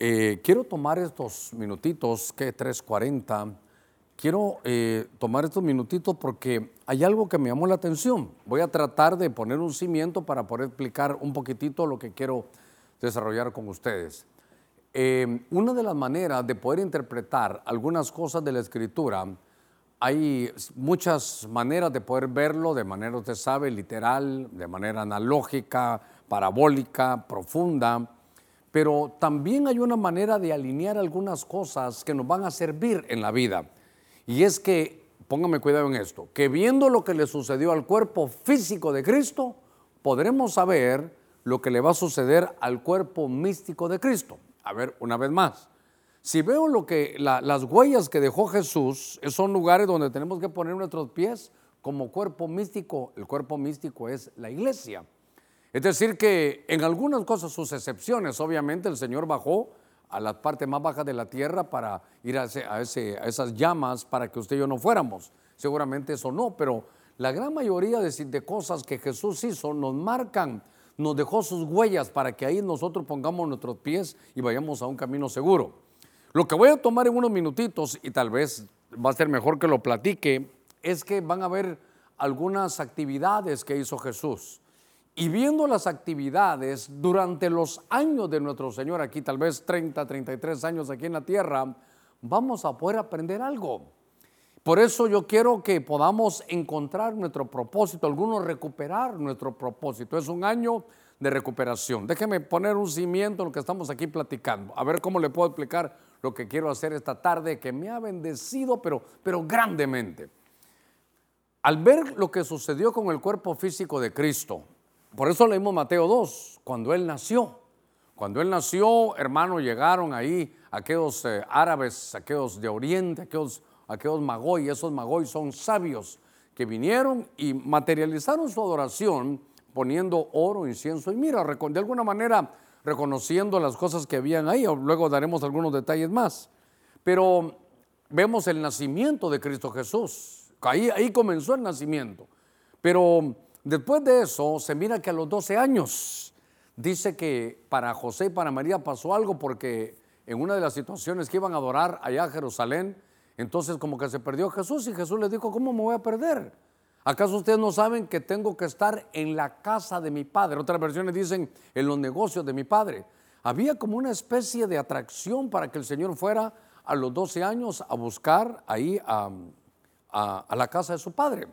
Eh, quiero tomar estos minutitos, que 3.40, quiero eh, tomar estos minutitos porque hay algo que me llamó la atención. Voy a tratar de poner un cimiento para poder explicar un poquitito lo que quiero desarrollar con ustedes. Eh, una de las maneras de poder interpretar algunas cosas de la escritura, hay muchas maneras de poder verlo de manera, usted sabe, literal, de manera analógica, parabólica, profunda pero también hay una manera de alinear algunas cosas que nos van a servir en la vida. Y es que, póngame cuidado en esto, que viendo lo que le sucedió al cuerpo físico de Cristo, podremos saber lo que le va a suceder al cuerpo místico de Cristo. A ver, una vez más. Si veo lo que las huellas que dejó Jesús, son lugares donde tenemos que poner nuestros pies como cuerpo místico. El cuerpo místico es la iglesia. Es decir, que en algunas cosas, sus excepciones, obviamente el Señor bajó a la parte más baja de la tierra para ir a, esas llamas para que usted y yo no fuéramos. Seguramente eso no, pero la gran mayoría de, de cosas que Jesús hizo nos marcan, nos dejó sus huellas para que ahí nosotros pongamos nuestros pies y vayamos a un camino seguro. Lo que voy a tomar en unos minutitos y tal vez va a ser mejor que lo platique, es que van a haber algunas actividades que hizo Jesús. Y viendo las actividades durante los años de nuestro Señor, aquí tal vez 30, 33 años aquí en la tierra, vamos a poder aprender algo. Por eso yo quiero que podamos encontrar nuestro propósito, algunos recuperar nuestro propósito. Es un año de recuperación. Déjeme poner un cimiento en lo que estamos aquí platicando. A ver cómo le puedo explicar lo que quiero hacer esta tarde, que me ha bendecido, pero, pero grandemente. Al ver lo que sucedió con el cuerpo físico de Cristo, por eso leímos Mateo 2, cuando él nació. Cuando él nació, hermanos, llegaron ahí aquellos eh, árabes, aquellos de Oriente, aquellos, aquellos esos magoy son sabios que vinieron y materializaron su adoración poniendo oro, incienso y mira, de alguna manera reconociendo las cosas que habían ahí, luego daremos algunos detalles más. Pero vemos el nacimiento de Cristo Jesús, ahí, ahí comenzó el nacimiento. Pero Después de eso, se mira que a los 12 años, dice que para José y para María pasó algo porque en una de las situaciones que iban a adorar allá a Jerusalén, entonces como que se perdió Jesús y Jesús les dijo, ¿cómo me voy a perder? ¿Acaso ustedes no saben que tengo que estar en la casa de mi padre? Otras versiones dicen en los negocios de mi padre. Había como una especie de atracción para que el Señor fuera a los 12 años a buscar ahí a la casa de su padre.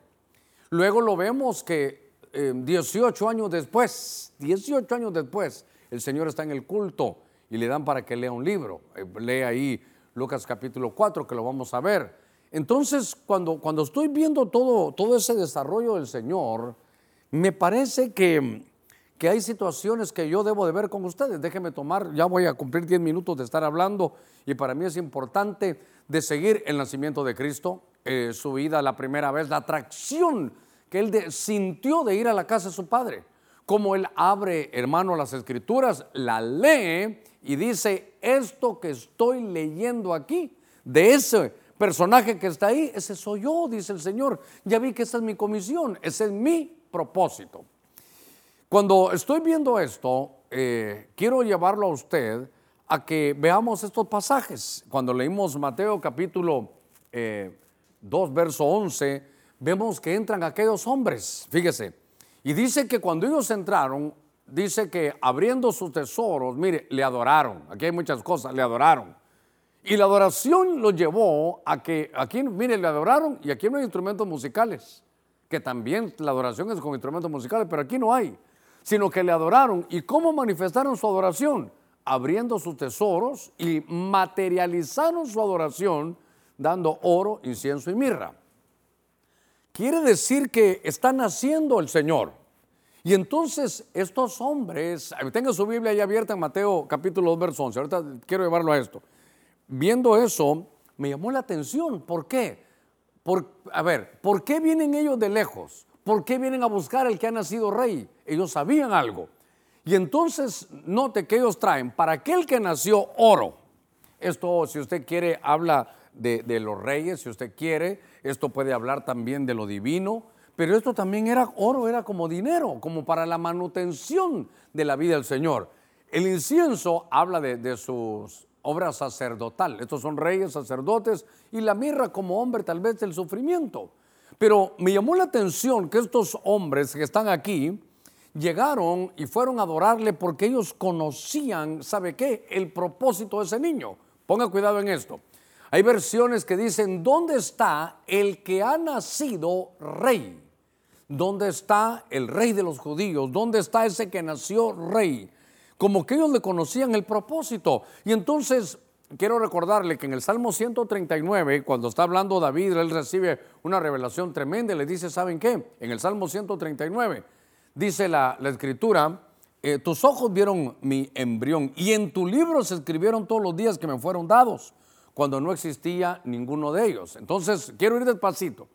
Luego lo vemos que 18 eh, años después, 18 años después, el Señor está en el culto y le dan para que lea un libro. Eh, lee ahí Lucas capítulo 4, que lo vamos a ver. Entonces, cuando, cuando estoy viendo todo, todo ese desarrollo del Señor, me parece que, que hay situaciones que yo debo de ver con ustedes. Déjenme tomar, ya voy a cumplir 10 minutos de estar hablando y para mí es importante de seguir el nacimiento de Cristo, eh, su vida la primera vez, la atracción que él sintió de ir a la casa de su padre. Como él abre, hermano, las escrituras, la lee y dice, esto que estoy leyendo aquí, de ese personaje que está ahí, ese soy yo, dice el Señor. Ya vi que esa es mi comisión, ese es mi propósito. Cuando estoy viendo esto, eh, quiero llevarlo a usted a que veamos estos pasajes. Cuando leímos Mateo capítulo 2, eh, verso 11, vemos que entran aquellos hombres, fíjese, y dice que cuando ellos entraron, dice que abriendo sus tesoros, mire, le adoraron, aquí hay muchas cosas, le adoraron. Y la adoración lo llevó a que aquí, mire, le adoraron y aquí no hay instrumentos musicales, que también la adoración es con instrumentos musicales, pero aquí no hay, sino que le adoraron. ¿Y cómo manifestaron su adoración? Abriendo sus tesoros y materializaron su adoración dando oro, incienso y mirra. Quiere decir que está naciendo el Señor. Y entonces estos hombres, tenga su Biblia ahí abierta en Mateo capítulo 2, verso 11, ahorita quiero llevarlo a esto. Viendo eso, me llamó la atención. ¿Por qué? Por, a ver, ¿por qué vienen ellos de lejos? ¿Por qué vienen a buscar al que ha nacido rey? Ellos sabían algo. Y entonces, note que ellos traen para aquel que nació oro. Esto, si usted quiere, habla de, los reyes, si usted quiere. Esto puede hablar también de lo divino. Pero esto también era oro, era como dinero, como para la manutención de la vida del Señor. El incienso habla de, sus obras sacerdotal. Estos son reyes, sacerdotes, y la mirra como hombre tal vez del sufrimiento. Pero me llamó la atención que estos hombres que están aquí llegaron y fueron a adorarle porque ellos conocían, ¿sabe qué? El propósito de ese niño. Ponga cuidado en esto. Hay versiones que dicen, ¿dónde está el que ha nacido rey? ¿Dónde está el rey de los judíos? ¿Dónde está ese que nació rey? Como que ellos le conocían el propósito. Y entonces quiero recordarle que en el Salmo 139, cuando está hablando David, él recibe una revelación tremenda y le dice, ¿saben qué? En el Salmo 139 dice la, escritura, eh, tus ojos vieron mi embrión y en tu libro se escribieron todos los días que me fueron dados, cuando no existía ninguno de ellos. Entonces, quiero ir despacito.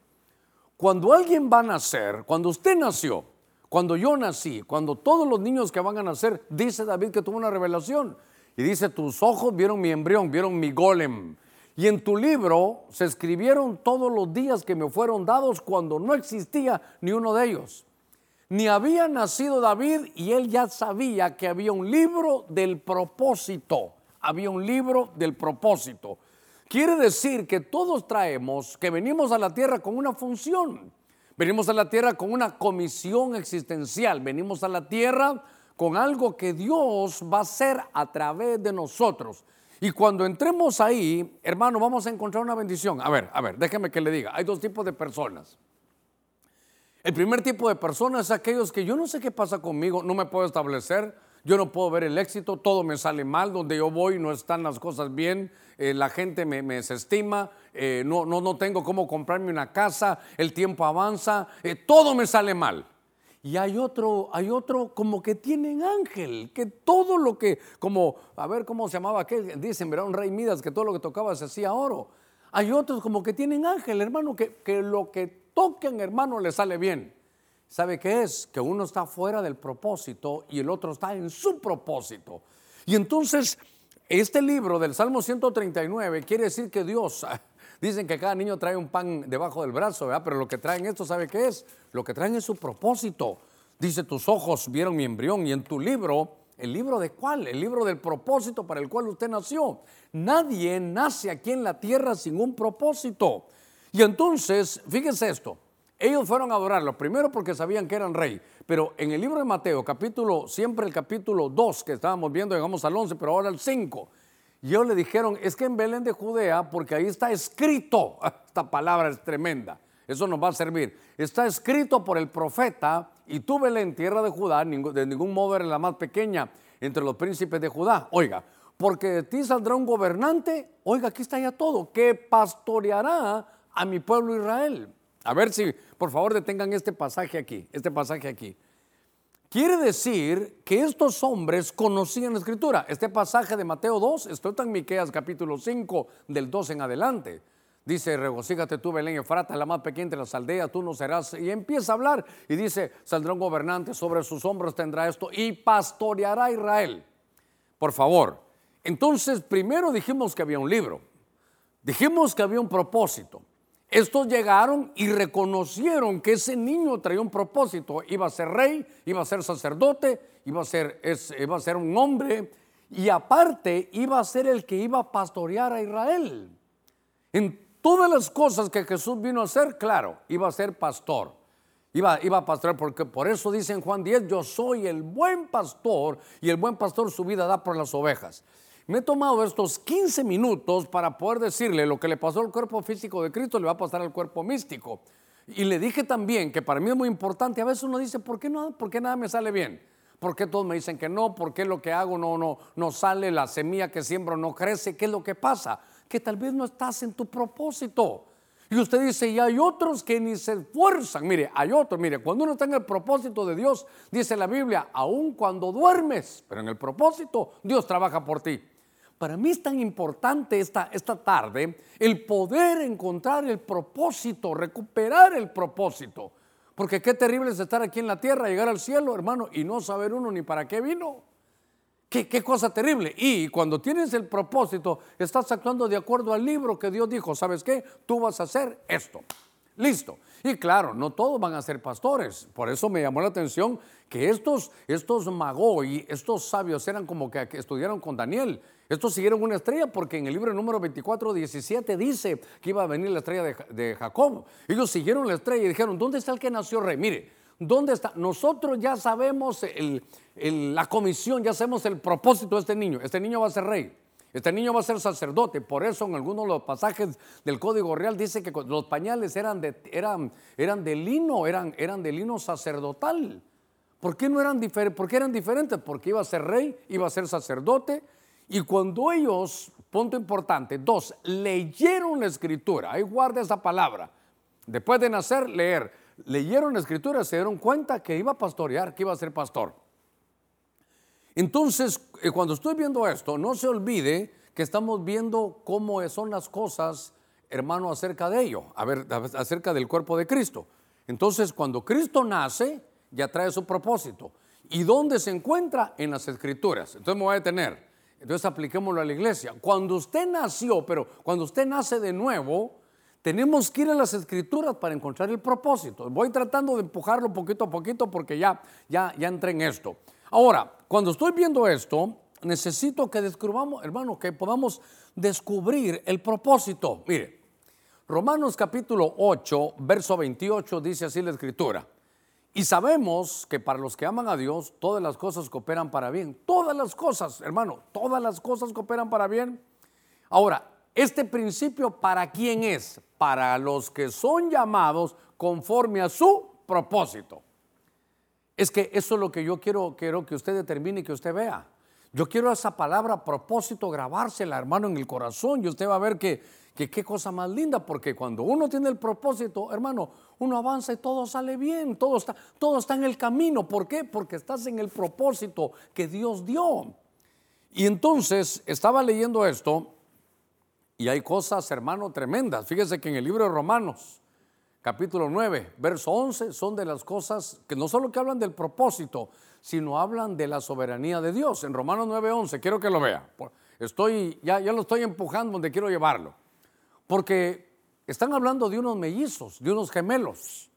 Cuando alguien va a nacer, cuando usted nació, cuando yo nací, cuando todos los niños que van a nacer, dice David que tuvo una revelación. Y dice, tus ojos vieron mi embrión, vieron mi golem. Y en tu libro se escribieron todos los días que me fueron dados cuando no existía ni uno de ellos. Ni había nacido David y él ya sabía que había un libro del propósito. Había un libro del propósito. Quiere decir que todos traemos, que venimos a la tierra con una función. Venimos a la tierra con una comisión existencial. Venimos a la tierra con algo que Dios va a hacer a través de nosotros. Y cuando entremos ahí, hermano, vamos a encontrar una bendición. A ver, a ver, déjeme que le diga. Hay dos tipos de personas. El primer tipo de personas es aquellos que yo no sé qué pasa conmigo, no me puedo establecer, yo no puedo ver el éxito, todo me sale mal, donde yo voy no están las cosas bien, eh, la gente me, desestima, eh, no, no, no tengo cómo comprarme una casa, el tiempo avanza, eh, todo me sale mal. Y hay otro, hay otro como que tienen ángel, que todo lo que, como, a ver cómo se llamaba aquel, dicen, verá un rey Midas, que todo lo que tocaba se hacía oro. Hay otros como que tienen ángel, hermano, que, que lo que toquen, hermano, le sale bien. ¿Sabe qué es? Que uno está fuera del propósito y el otro está en su propósito. Y entonces, este libro del Salmo 139 quiere decir que Dios Dicen que cada niño trae un pan debajo del brazo, ¿verdad? Pero lo que traen esto, ¿sabe qué es? Lo que traen es su propósito. Dice, tus ojos vieron mi embrión y en tu libro, ¿el libro de cuál? El libro del propósito para el cual usted nació. Nadie nace aquí en la tierra sin un propósito. Y entonces, fíjense esto, ellos fueron a adorarlo, primero porque sabían que eran rey, pero en el libro de Mateo, capítulo, siempre el capítulo 2 que estábamos viendo, llegamos al 11, pero ahora el 5, y ellos le dijeron, es que en Belén de Judea, porque ahí está escrito, esta palabra es tremenda, eso nos va a servir, está escrito por el profeta, y tú Belén, tierra de Judá, de ningún modo eres la más pequeña entre los príncipes de Judá. Oiga, porque de ti saldrá un gobernante, oiga, aquí está ya todo, que pastoreará a mi pueblo Israel. A ver si, por favor, detengan este pasaje aquí, este pasaje aquí. Quiere decir que estos hombres conocían la escritura. Este pasaje de Mateo 2 esto está en Miqueas capítulo 5 del 2 en adelante. Dice, regocígate tú, Belén Efrata, la más pequeña de las aldeas, tú no serás. Y empieza a hablar y dice, saldrá un gobernante, sobre sus hombros tendrá esto y pastoreará Israel. Por favor. Entonces, primero dijimos que había un libro. Dijimos que había un propósito. Estos llegaron y reconocieron que ese niño traía un propósito. Iba a ser rey, iba a ser sacerdote, iba a ser, iba a ser un hombre y aparte iba a ser el que iba a pastorear a Israel. En todas las cosas que Jesús vino a hacer, claro, iba a ser pastor. Iba, iba a pastorear, porque por eso dice en Juan 10, yo soy el buen pastor y el buen pastor su vida da por las ovejas. Me he tomado estos 15 minutos para poder decirle lo que le pasó al cuerpo físico de Cristo le va a pasar al cuerpo místico. Y le dije también que para mí es muy importante, a veces uno dice, ¿por qué, no, por qué nada me sale bien? ¿Por qué todos me dicen que no? ¿Por qué lo que hago no, no, no sale? La semilla que siembro no crece. ¿Qué es lo que pasa? Que tal vez no estás en tu propósito. Y usted dice, y hay otros que ni se esfuerzan. Mire, hay otros, mire, cuando uno está en el propósito de Dios, dice la Biblia, aun cuando duermes, pero en el propósito, Dios trabaja por ti. Para mí es tan importante esta, esta tarde el poder encontrar el propósito, recuperar el propósito. Porque qué terrible es estar aquí en la tierra, llegar al cielo, hermano, y no saber uno ni para qué vino. Qué, qué, cosa terrible. Y cuando tienes el propósito, estás actuando de acuerdo al libro que Dios dijo. ¿Sabes qué? Tú vas a hacer esto. Listo. Y claro, no todos van a ser pastores. Por eso me llamó la atención que estos, estos y estos sabios eran como que, estudiaron con Daniel. Estos siguieron una estrella porque en el libro número 24, 17 dice que iba a venir la estrella de, Jacob. Ellos siguieron la estrella y dijeron, ¿dónde está el que nació rey? Mire, ¿dónde está? Nosotros ya sabemos la comisión, ya sabemos el propósito de este niño. Este niño va a ser rey. Este niño va a ser sacerdote, por eso en algunos de los pasajes del Código Real dice que los pañales eran de, eran, lino, eran, de lino sacerdotal. ¿Por qué no eran? ¿Por qué eran diferentes? Porque iba a ser rey, iba a ser sacerdote. Y cuando ellos, punto importante, dos, leyeron la escritura, ahí guarda esa palabra, después de nacer, leer, leyeron la escritura, se dieron cuenta que iba a pastorear, que iba a ser pastor. Entonces, eh, cuando estoy viendo esto, no se olvide que estamos viendo cómo son las cosas, hermano, acerca de ello, acerca del cuerpo de Cristo. Entonces, cuando Cristo nace, ya trae su propósito. ¿Y dónde se encuentra? En las escrituras. Entonces me voy a detener. Entonces apliquémoslo a la iglesia. Cuando usted nació, pero cuando usted nace de nuevo, tenemos que ir a las escrituras para encontrar el propósito. Voy tratando de empujarlo poquito a poquito porque ya, ya, ya entré en esto. Ahora, cuando estoy viendo esto, necesito que descubramos, hermano, que podamos descubrir el propósito. Mire, Romanos capítulo 8, verso 28 dice así la escritura. Y sabemos que para los que aman a Dios, todas las cosas cooperan para bien. Todas las cosas, hermano, todas las cosas cooperan para bien. Ahora, este principio para quién es? Para los que son llamados conforme a su propósito. Es que eso es lo que yo quiero, quiero que usted determine y que usted vea. Yo quiero esa palabra propósito grabársela, hermano, en el corazón y usted va a ver que, que qué cosa más linda, porque cuando uno tiene el propósito, hermano, uno avanza y todo sale bien, todo está, todo está en el camino. ¿Por qué? Porque estás en el propósito que Dios dio. Y entonces estaba leyendo esto y hay cosas, hermano, tremendas. Fíjese que en el libro de Romanos, capítulo 9, verso 11, son de las cosas que no solo que hablan del propósito, sino hablan de la soberanía de Dios. En Romanos 9, 11, quiero que lo vea. Estoy, ya, ya lo estoy empujando donde quiero llevarlo. Porque están hablando de unos mellizos, de unos gemelos.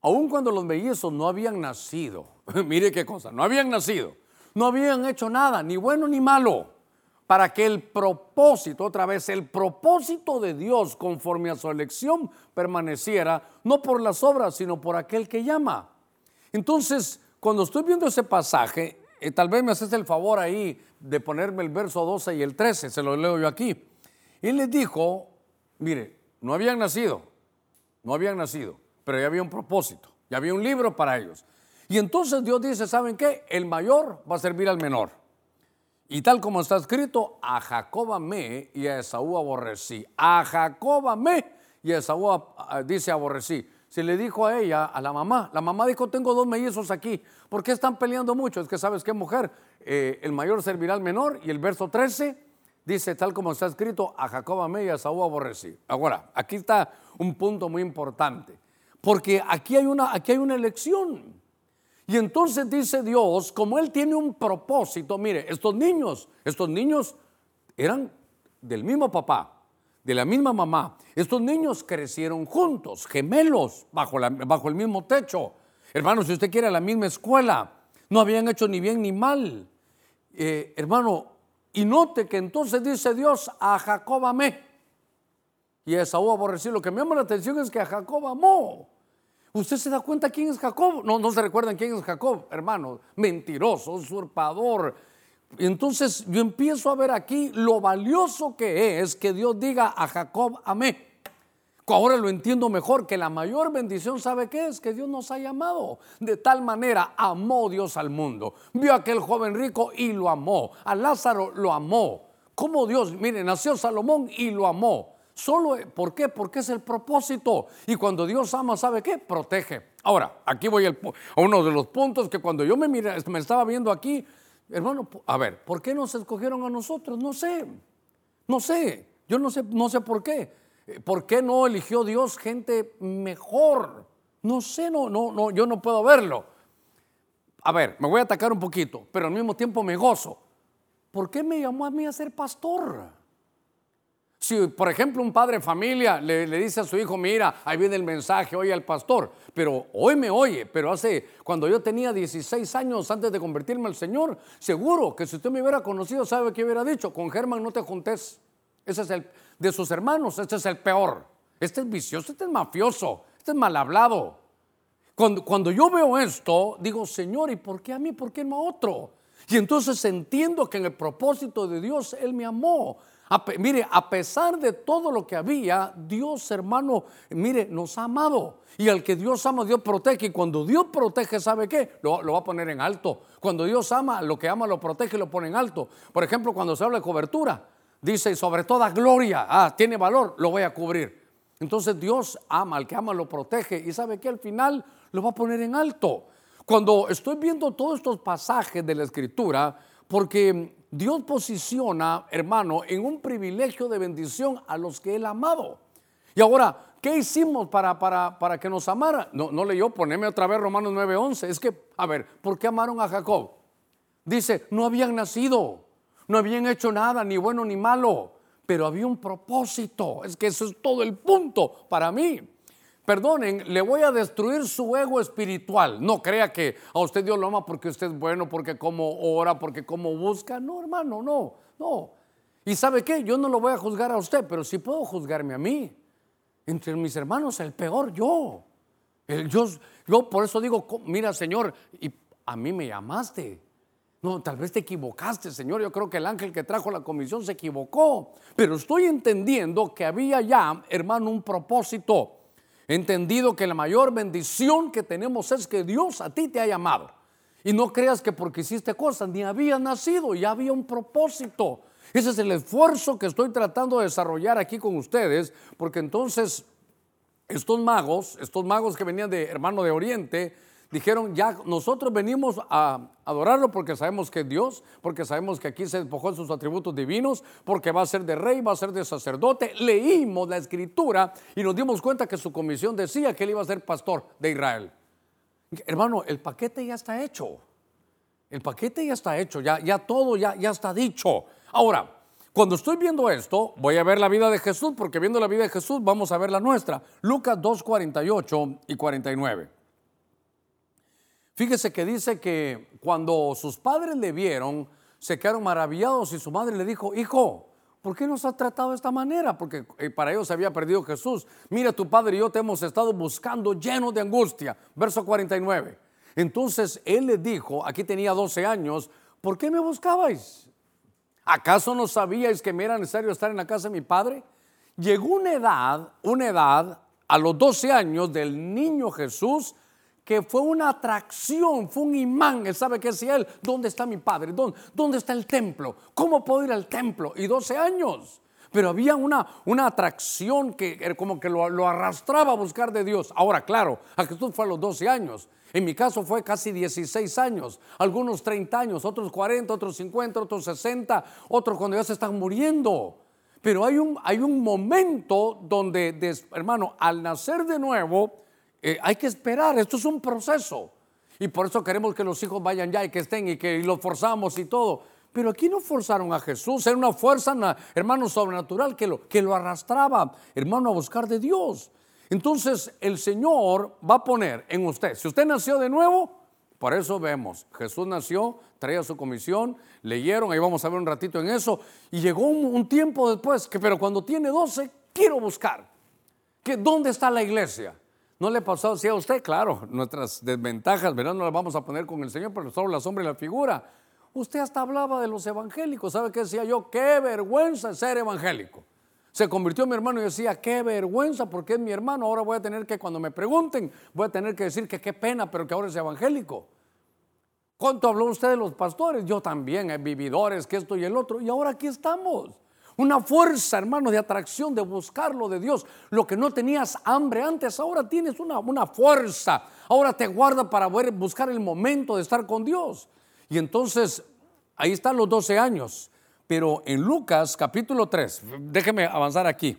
Aun cuando los mellizos no habían nacido, mire qué cosa, no habían nacido, no habían hecho nada, ni bueno ni malo para que el propósito, otra vez, el propósito de Dios conforme a su elección permaneciera, no por las obras, sino por aquel que llama. Entonces, cuando estoy viendo ese pasaje, eh, tal vez me haces el favor ahí de ponerme el verso 12 y el 13, se lo leo yo aquí. Él les dijo, mire, no habían nacido, no habían nacido, pero ya había un propósito, ya había un libro para ellos. Y entonces Dios dice, ¿saben qué? El mayor va a servir al menor. Y tal como está escrito, a Jacob amé y a Esaú aborrecí. A Jacob amé y a Esaú dice aborrecí. Se le dijo a ella, a la mamá, la mamá dijo, tengo dos mellizos aquí. ¿Por qué están peleando mucho? Es que sabes qué mujer, eh, el mayor servirá al menor. Y el verso 13 dice, tal como está escrito, a Jacob amé y a Esaú aborrecí. Ahora, aquí está un punto muy importante. Porque aquí hay una, aquí hay una elección. Y entonces dice Dios, como Él tiene un propósito, mire, estos niños, estos niños eran del mismo papá, de la misma mamá. Estos niños crecieron juntos, gemelos, bajo, bajo el mismo techo. Hermano, si usted quiere, la misma escuela. No habían hecho ni bien ni mal. Eh, hermano, y note que entonces dice Dios, a Jacob amé. Y a Esaú aborrecí. Lo que me llama la atención es que a Jacob amó. ¿Usted se da cuenta quién es Jacob? No, no se recuerdan quién es Jacob, hermano. Mentiroso, usurpador. Entonces yo empiezo a ver aquí lo valioso que es que Dios diga a Jacob, amé. Ahora lo entiendo mejor, que la mayor bendición, ¿sabe qué es? Que Dios nos ha llamado. De tal manera amó Dios al mundo. Vio a aquel joven rico y lo amó. A Lázaro lo amó. Como Dios, mire, nació Salomón y lo amó. Solo, ¿por qué? Porque es el propósito. Y cuando Dios ama, ¿sabe qué? Protege. Ahora, aquí voy a uno de los puntos que cuando yo me, me estaba viendo aquí, hermano, a ver, ¿por qué nos escogieron a nosotros? No sé, no sé, yo no sé, no sé por qué. Eh, ¿Por qué no eligió Dios gente mejor? No sé, no, no, no, yo no puedo verlo. A ver, me voy a atacar un poquito, pero al mismo tiempo me gozo. ¿Por qué me llamó a mí a ser pastor? Si, por ejemplo, un padre de familia le, dice a su hijo, mira, ahí viene el mensaje, oye al pastor, pero hoy me oye, pero hace, cuando yo tenía 16 años antes de convertirme al Señor, seguro que si usted me hubiera conocido, ¿sabe qué hubiera dicho? Con Germán no te juntes. Ese es el, de sus hermanos, este es el peor. Este es vicioso, este es mafioso, este es mal hablado. Cuando, cuando yo veo esto, digo, Señor, ¿y por qué a mí? ¿Por qué no a otro? Y entonces entiendo que en el propósito de Dios Él me amó mire, a pesar de todo lo que había, Dios, hermano, mire, nos ha amado. Y al que Dios ama, Dios protege. Y cuando Dios protege, ¿sabe qué? Lo, va a poner en alto. Cuando Dios ama, lo que ama lo protege y lo pone en alto. Por ejemplo, cuando se habla de cobertura, dice, sobre toda gloria, ah, tiene valor, lo voy a cubrir. Entonces Dios ama, al que ama lo protege. Y sabe que al final lo va a poner en alto. Cuando estoy viendo todos estos pasajes de la escritura, porque Dios posiciona, hermano, en un privilegio de bendición a los que Él ha amado. Y ahora, ¿qué hicimos para, para, para que nos amara? No, no leyó, poneme otra vez Romanos 9:11. Es que, a ver, ¿por qué amaron a Jacob? Dice, no habían nacido, no habían hecho nada, ni bueno ni malo, pero había un propósito. Es que eso es todo el punto para mí perdonen, le voy a destruir su ego espiritual. No crea que a usted Dios lo ama porque usted es bueno, porque como ora, porque como busca. No, hermano, no, no. Y sabe qué, yo no lo voy a juzgar a usted, pero sí puedo juzgarme a mí. Entre mis hermanos, el peor yo. Yo, yo por eso digo, mira Señor, y a mí me llamaste. No, tal vez te equivocaste, Señor. Yo creo que el ángel que trajo la comisión se equivocó. Pero estoy entendiendo que había ya, hermano, un propósito entendido que la mayor bendición que tenemos es que Dios a ti te ha llamado. Y no creas que porque hiciste cosas, ni había nacido, ya había un propósito. Ese es el esfuerzo que estoy tratando de desarrollar aquí con ustedes, porque entonces estos magos, estos magos que venían de hermano de Oriente, dijeron, ya nosotros venimos a adorarlo porque sabemos que es Dios, porque sabemos que aquí se despojó en sus atributos divinos, porque va a ser de rey, va a ser de sacerdote. Leímos la escritura y nos dimos cuenta que su comisión decía que él iba a ser pastor de Israel. Hermano, el paquete ya está hecho. El paquete ya está hecho, ya, ya todo ya, ya está dicho. Ahora, cuando estoy viendo esto, voy a ver la vida de Jesús, porque viendo la vida de Jesús vamos a ver la nuestra. Lucas 2, 48 y 49. Fíjese que dice que cuando sus padres le vieron, se quedaron maravillados y su madre le dijo, hijo, ¿por qué nos has tratado de esta manera? Porque eh, para ellos se había perdido Jesús. Mira, tu padre y yo te hemos estado buscando llenos de angustia. Verso 49. Entonces él le dijo, aquí tenía 12 años, ¿por qué me buscabais? ¿Acaso no sabíais que me era necesario estar en la casa de mi padre? Llegó una edad, una edad, a los 12 años del niño Jesús, que fue una atracción, fue un imán. Él sabe que decía él, ¿dónde está mi padre? ¿Dónde, ¿Dónde, está el templo? ¿Cómo puedo ir al templo? Y 12 años. Pero había una, una atracción que como que lo, lo, arrastraba a buscar de Dios. Ahora, claro, a Jesús fue a los 12 años. En mi caso fue casi 16 años, algunos 30 años, otros 40, otros 50, otros 60, otros cuando ya se están muriendo. Pero hay un, hay un momento donde, hermano, al nacer de nuevo, eh, hay que esperar, esto es un proceso. Y por eso queremos que los hijos vayan ya y que estén y que los forzamos y todo. Pero aquí no forzaron a Jesús, era una fuerza, hermano, sobrenatural que lo, que lo arrastraba, hermano, a buscar de Dios. Entonces el Señor va a poner en usted, si usted nació de nuevo, por eso vemos, Jesús nació, traía su comisión, leyeron, ahí vamos a ver un ratito en eso, y llegó un, tiempo después, que pero cuando tiene 12, quiero buscar, que ¿dónde está la iglesia? ¿No le pasó así a usted? Claro, nuestras desventajas, ¿verdad? No las vamos a poner con el Señor, pero solo la sombra y la figura. Usted hasta hablaba de los evangélicos. ¿Sabe qué decía yo? Qué vergüenza ser evangélico. Se convirtió en mi hermano y decía, qué vergüenza porque es mi hermano. Ahora voy a tener que, cuando me pregunten, voy a tener que decir que qué pena, pero que ahora es evangélico. ¿Cuánto habló usted de los pastores? Yo también, vividores, que esto y el otro. Y ahora aquí estamos. Una fuerza, hermano, de atracción, de buscarlo de Dios. Lo que no tenías hambre antes, ahora tienes una, una fuerza. Ahora te guarda para buscar el momento de estar con Dios. Y entonces, ahí están los 12 años. Pero en Lucas capítulo 3, déjeme avanzar aquí.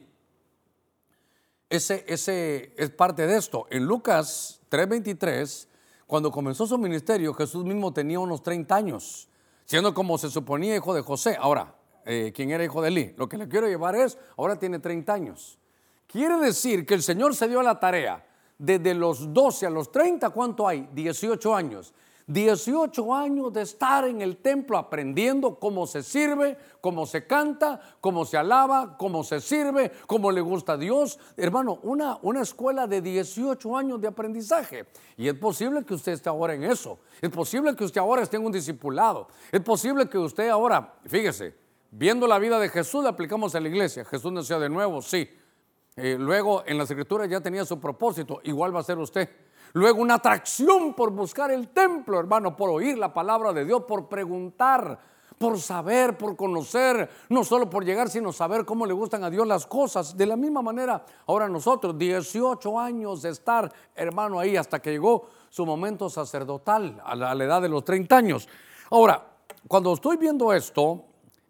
Ese, ese es parte de esto. En Lucas 3:23, cuando comenzó su ministerio, Jesús mismo tenía unos 30 años, siendo como se suponía hijo de José. Ahora, eh, quien era hijo de Eli. Lo que le quiero llevar es, ahora tiene 30 años. Quiere decir que el Señor se dio a la tarea desde los 12 a los 30, ¿cuánto hay? 18 años. 18 años de estar en el templo aprendiendo cómo se sirve, cómo se canta, cómo se alaba, cómo se sirve, cómo le gusta a Dios. Hermano, una, una escuela de 18 años de aprendizaje. Y es posible que usted esté ahora en eso. Es posible que usted ahora esté en un discipulado. Es posible que usted ahora, fíjese, viendo la vida de Jesús, le aplicamos a la iglesia. Jesús nació de nuevo, sí. Eh, luego en las escrituras ya tenía su propósito, igual va a ser usted. Luego una atracción por buscar el templo, hermano, por oír la palabra de Dios, por preguntar, por saber, por conocer, no solo por llegar, sino saber cómo le gustan a Dios las cosas. De la misma manera, ahora nosotros, 18 años de estar, hermano, ahí hasta que llegó su momento sacerdotal, a la, edad de los 30 años. Ahora, cuando estoy viendo esto,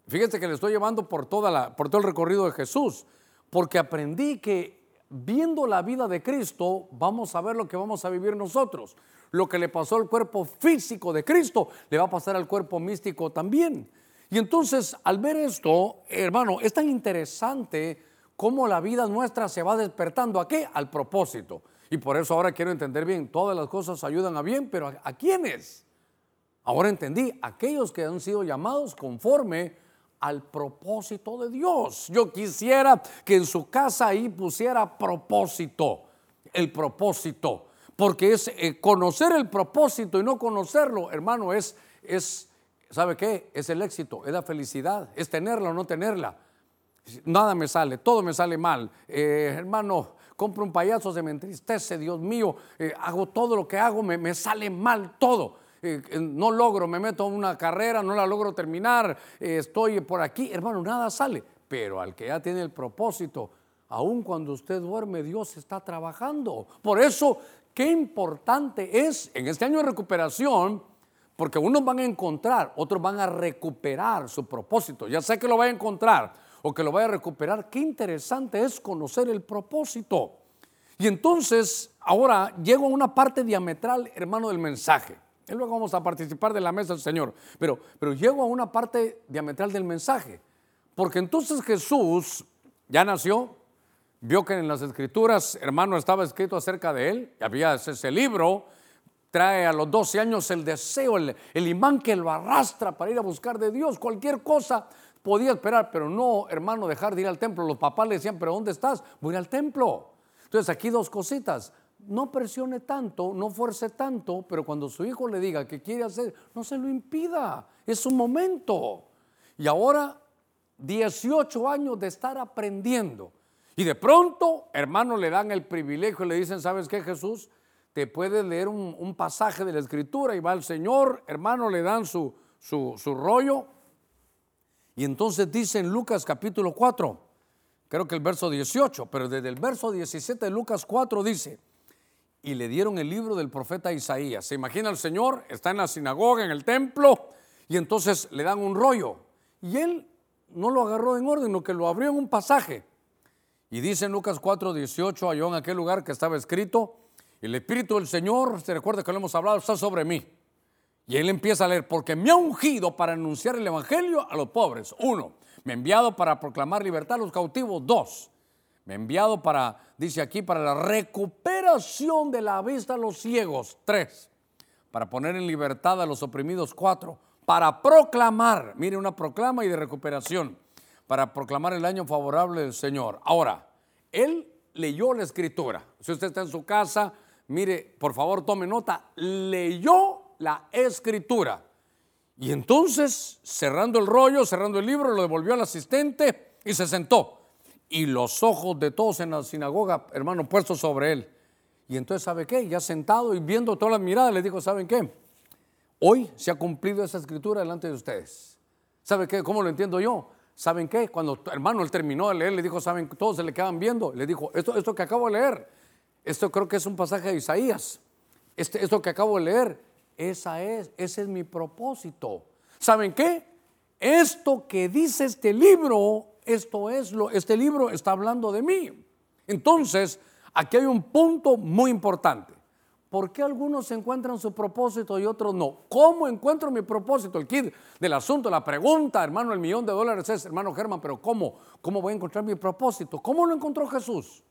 fíjense que le estoy llevando por, todo el recorrido de Jesús, porque aprendí que viendo la vida de Cristo, vamos a ver lo que vamos a vivir nosotros. Lo que le pasó al cuerpo físico de Cristo, le va a pasar al cuerpo místico también. Y entonces, al ver esto, hermano, es tan interesante cómo la vida nuestra se va despertando. ¿A qué? Al propósito. Y por eso ahora quiero entender bien, todas las cosas ayudan a bien, pero ¿a, a quiénes? Ahora entendí, aquellos que han sido llamados conforme al propósito de Dios. Yo quisiera que en su casa ahí pusiera propósito, el propósito, porque es eh, conocer el propósito y no conocerlo, hermano, es, es, ¿sabe qué? Es el éxito, es la felicidad, es tenerla o no tenerla. Nada me sale, todo me sale mal. Eh, hermano, compro un payaso, se me entristece, Dios mío, eh, hago todo lo que hago, me, me sale mal todo. Eh, no logro, me meto en una carrera, no la logro terminar, eh, estoy por aquí, hermano, nada sale. Pero al que ya tiene el propósito, aun cuando usted duerme, Dios está trabajando. Por eso, qué importante es en este año de recuperación, porque unos van a encontrar, otros van a recuperar su propósito. Ya sé que lo va a encontrar o que lo vaya a recuperar. Qué interesante es conocer el propósito. Y entonces, ahora llego a una parte diametral, hermano, del mensaje. Y luego vamos a participar de la mesa del Señor. Pero, pero llego a una parte diametral del mensaje. Porque entonces Jesús ya nació, vio que en las escrituras, hermano, estaba escrito acerca de él, y había ese libro, trae a los 12 años el deseo, el, el imán que lo arrastra para ir a buscar de Dios, cualquier cosa podía esperar, pero no, hermano, dejar de ir al templo. Los papás le decían, pero ¿dónde estás? Voy al templo. Entonces aquí dos cositas no presione tanto, no fuerce tanto, pero cuando su hijo le diga que quiere hacer, no se lo impida, es su momento. Y ahora 18 años de estar aprendiendo. Y de pronto, hermano, le dan el privilegio y le dicen, ¿sabes qué, Jesús? Te puedes leer un, pasaje de la escritura y va el Señor, hermano, le dan su, su, su rollo. Y entonces dice en Lucas capítulo 4, creo que el verso 18, pero desde el verso 17 de Lucas 4 dice, y le dieron el libro del profeta Isaías. Se imagina el Señor, está en la sinagoga, en el templo, y entonces le dan un rollo. Y él no lo agarró en orden, sino que lo abrió en un pasaje. Y dice en Lucas 4, 18, halló en aquel lugar que estaba escrito, el Espíritu del Señor, se recuerda que lo hemos hablado, está sobre mí. Y él empieza a leer, porque me ha ungido para anunciar el Evangelio a los pobres. Uno, me ha enviado para proclamar libertad a los cautivos. Dos, enviado para, dice aquí, para la recuperación de la vista a los ciegos. Tres, para poner en libertad a los oprimidos. Cuatro, para proclamar, mire una proclama y de recuperación, para proclamar el año favorable del Señor. Ahora, él leyó la escritura. Si usted está en su casa, mire, por favor tome nota, leyó la escritura. Y entonces, cerrando el rollo, cerrando el libro, lo devolvió al asistente y se sentó y los ojos de todos en la sinagoga, hermano, puestos sobre él. Y entonces, ¿sabe qué? Ya sentado y viendo todas las miradas, le dijo, ¿saben qué? Hoy se ha cumplido esa escritura delante de ustedes. ¿Sabe qué? ¿Cómo lo entiendo yo? ¿Saben qué? Cuando hermano él terminó de leer, le dijo, ¿saben? Todos se le quedaban viendo. Le dijo, esto, esto que acabo de leer, esto creo que es un pasaje de Isaías. Este, esto que acabo de leer, esa es, ese es mi propósito. ¿Saben qué? Esto que dice este libro esto es lo, este libro está hablando de mí. Entonces, aquí hay un punto muy importante, ¿Por qué algunos encuentran su propósito y otros no? ¿Cómo encuentro mi propósito? El kit del asunto, la pregunta, hermano, el millón de dólares es, hermano Germán, pero ¿cómo? ¿Cómo voy a encontrar mi propósito? ¿Cómo lo encontró Jesús?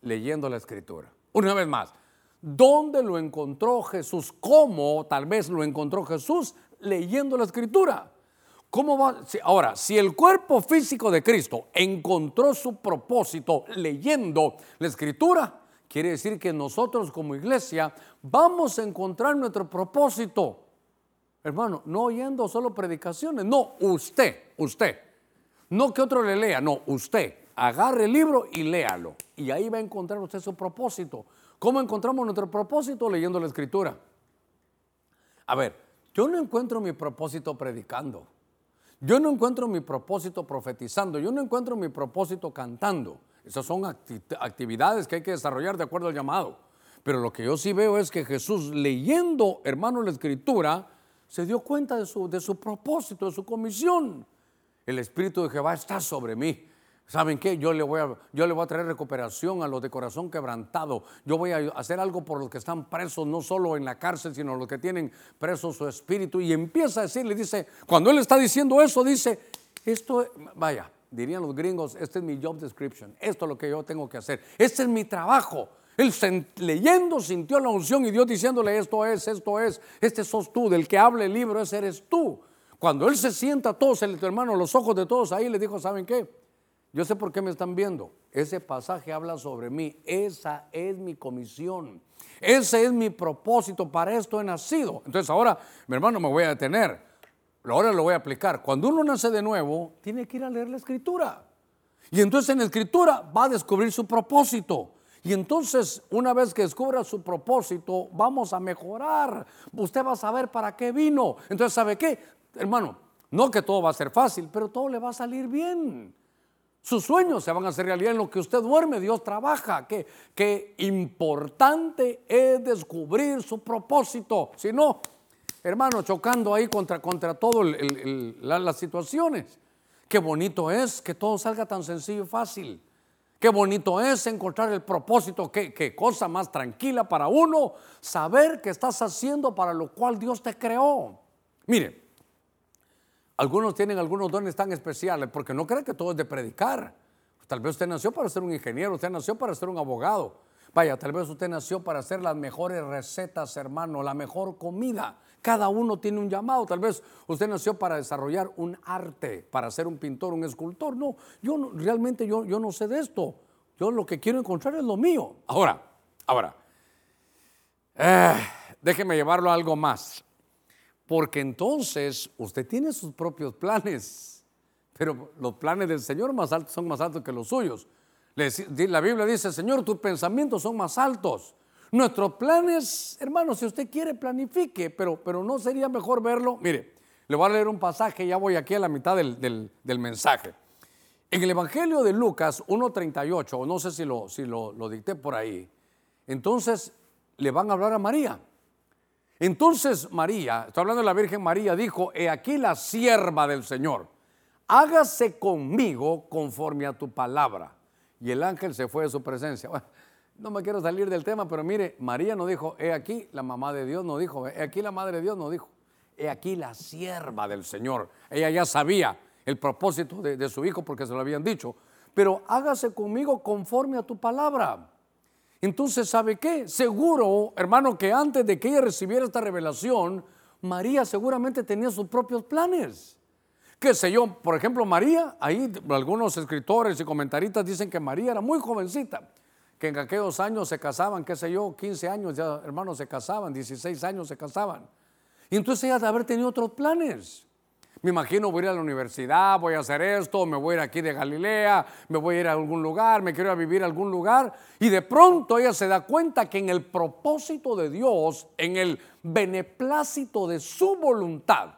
Leyendo la escritura. Una vez más, ¿dónde lo encontró Jesús? ¿Cómo tal vez lo encontró Jesús? Leyendo la escritura. ¿Cómo va? Ahora, si el cuerpo físico de Cristo encontró su propósito leyendo la escritura, quiere decir que nosotros como iglesia vamos a encontrar nuestro propósito. Hermano, no oyendo solo predicaciones, no, usted, usted. No que otro le lea, no, usted. Agarre el libro y léalo. Y ahí va a encontrar usted su propósito. ¿Cómo encontramos nuestro propósito? Leyendo la escritura. A ver, yo no encuentro mi propósito predicando. Yo no encuentro mi propósito profetizando, yo no encuentro mi propósito cantando. Esas son actividades que hay que desarrollar de acuerdo al llamado. Pero lo que yo sí veo es que Jesús, leyendo, hermano, la escritura, se dio cuenta de su, de su propósito, de su comisión. El Espíritu de Jehová está sobre mí ¿Saben qué? Yo le, voy a, yo le voy a traer recuperación a los de corazón quebrantado. Yo voy a hacer algo por los que están presos, no solo en la cárcel, sino los que tienen preso su espíritu. Y empieza a decirle, dice, cuando él está diciendo eso, dice, esto, vaya, dirían los gringos, este es mi job description, esto es lo que yo tengo que hacer, este es mi trabajo. Él leyendo sintió la unción y Dios diciéndole, esto es, esto es, este sos tú, del que habla el libro, ese eres tú. Cuando él se sienta, todos, el, hermano, los ojos de todos ahí, le dijo, ¿saben qué? Yo sé por qué me están viendo. Ese pasaje habla sobre mí. Esa es mi comisión. Ese es mi propósito. Para esto he nacido. Entonces ahora, mi hermano, me voy a detener. Ahora lo voy a aplicar. Cuando uno nace de nuevo, tiene que ir a leer la escritura. Y entonces en la escritura va a descubrir su propósito. Y entonces, una vez que descubra su propósito, vamos a mejorar. Usted va a saber para qué vino. Entonces, ¿sabe qué? Hermano, no que todo va a ser fácil, pero todo le va a salir bien. Sus sueños se van a hacer realidad en lo que usted duerme, Dios trabaja. Qué, qué importante es descubrir su propósito. Si no, hermano, chocando ahí contra, contra todas las situaciones. Qué bonito es que todo salga tan sencillo y fácil. Qué bonito es encontrar el propósito. Qué, qué cosa más tranquila para uno saber que estás haciendo para lo cual Dios te creó. Mire, algunos tienen algunos dones tan especiales porque no creen que todo es de predicar. Tal vez usted nació para ser un ingeniero, usted nació para ser un abogado. Vaya, tal vez usted nació para hacer las mejores recetas, hermano, la mejor comida. Cada uno tiene un llamado. Tal vez usted nació para desarrollar un arte, para ser un pintor, un escultor. No, yo realmente yo, yo no sé de esto. Yo lo que quiero encontrar es lo mío. Ahora, ahora, eh, déjeme llevarlo a algo más. Porque entonces usted tiene sus propios planes, pero los planes del Señor más altos son más altos que los suyos. La Biblia dice, Señor, tus pensamientos son más altos. Nuestros planes, hermano, si usted quiere, planifique, pero, pero no sería mejor verlo. Mire, le voy a leer un pasaje, ya voy aquí a la mitad del, mensaje. En el Evangelio de Lucas 1.38, no sé si, lo, si lo, lo dicté por ahí, entonces le van a hablar a María. Entonces María, estoy hablando de la Virgen María, dijo, he aquí la sierva del Señor, hágase conmigo conforme a tu palabra. Y el ángel se fue de su presencia. no me quiero salir del tema, pero mire, María no dijo, he aquí la mamá de Dios, no dijo, he aquí la madre de Dios, no dijo, he aquí la sierva del Señor. Ella ya sabía el propósito de, de su hijo porque se lo habían dicho, pero hágase conmigo conforme a tu palabra. Entonces, ¿sabe qué? Seguro, hermano, que antes de que ella recibiera esta revelación, María seguramente tenía sus propios planes. Qué sé yo, por ejemplo, María, ahí algunos escritores y comentaristas dicen que María era muy jovencita, que en aquellos años se casaban, qué sé yo, 15 años ya hermanos se casaban, 16 años se casaban. Y entonces ella de haber tenido otros planes. Me imagino voy a ir a la universidad, voy a hacer esto, me voy a ir aquí de Galilea, me voy a ir a algún lugar, me quiero ir a vivir a algún lugar. Y de pronto ella se da cuenta que en el propósito de Dios, en el beneplácito de su voluntad,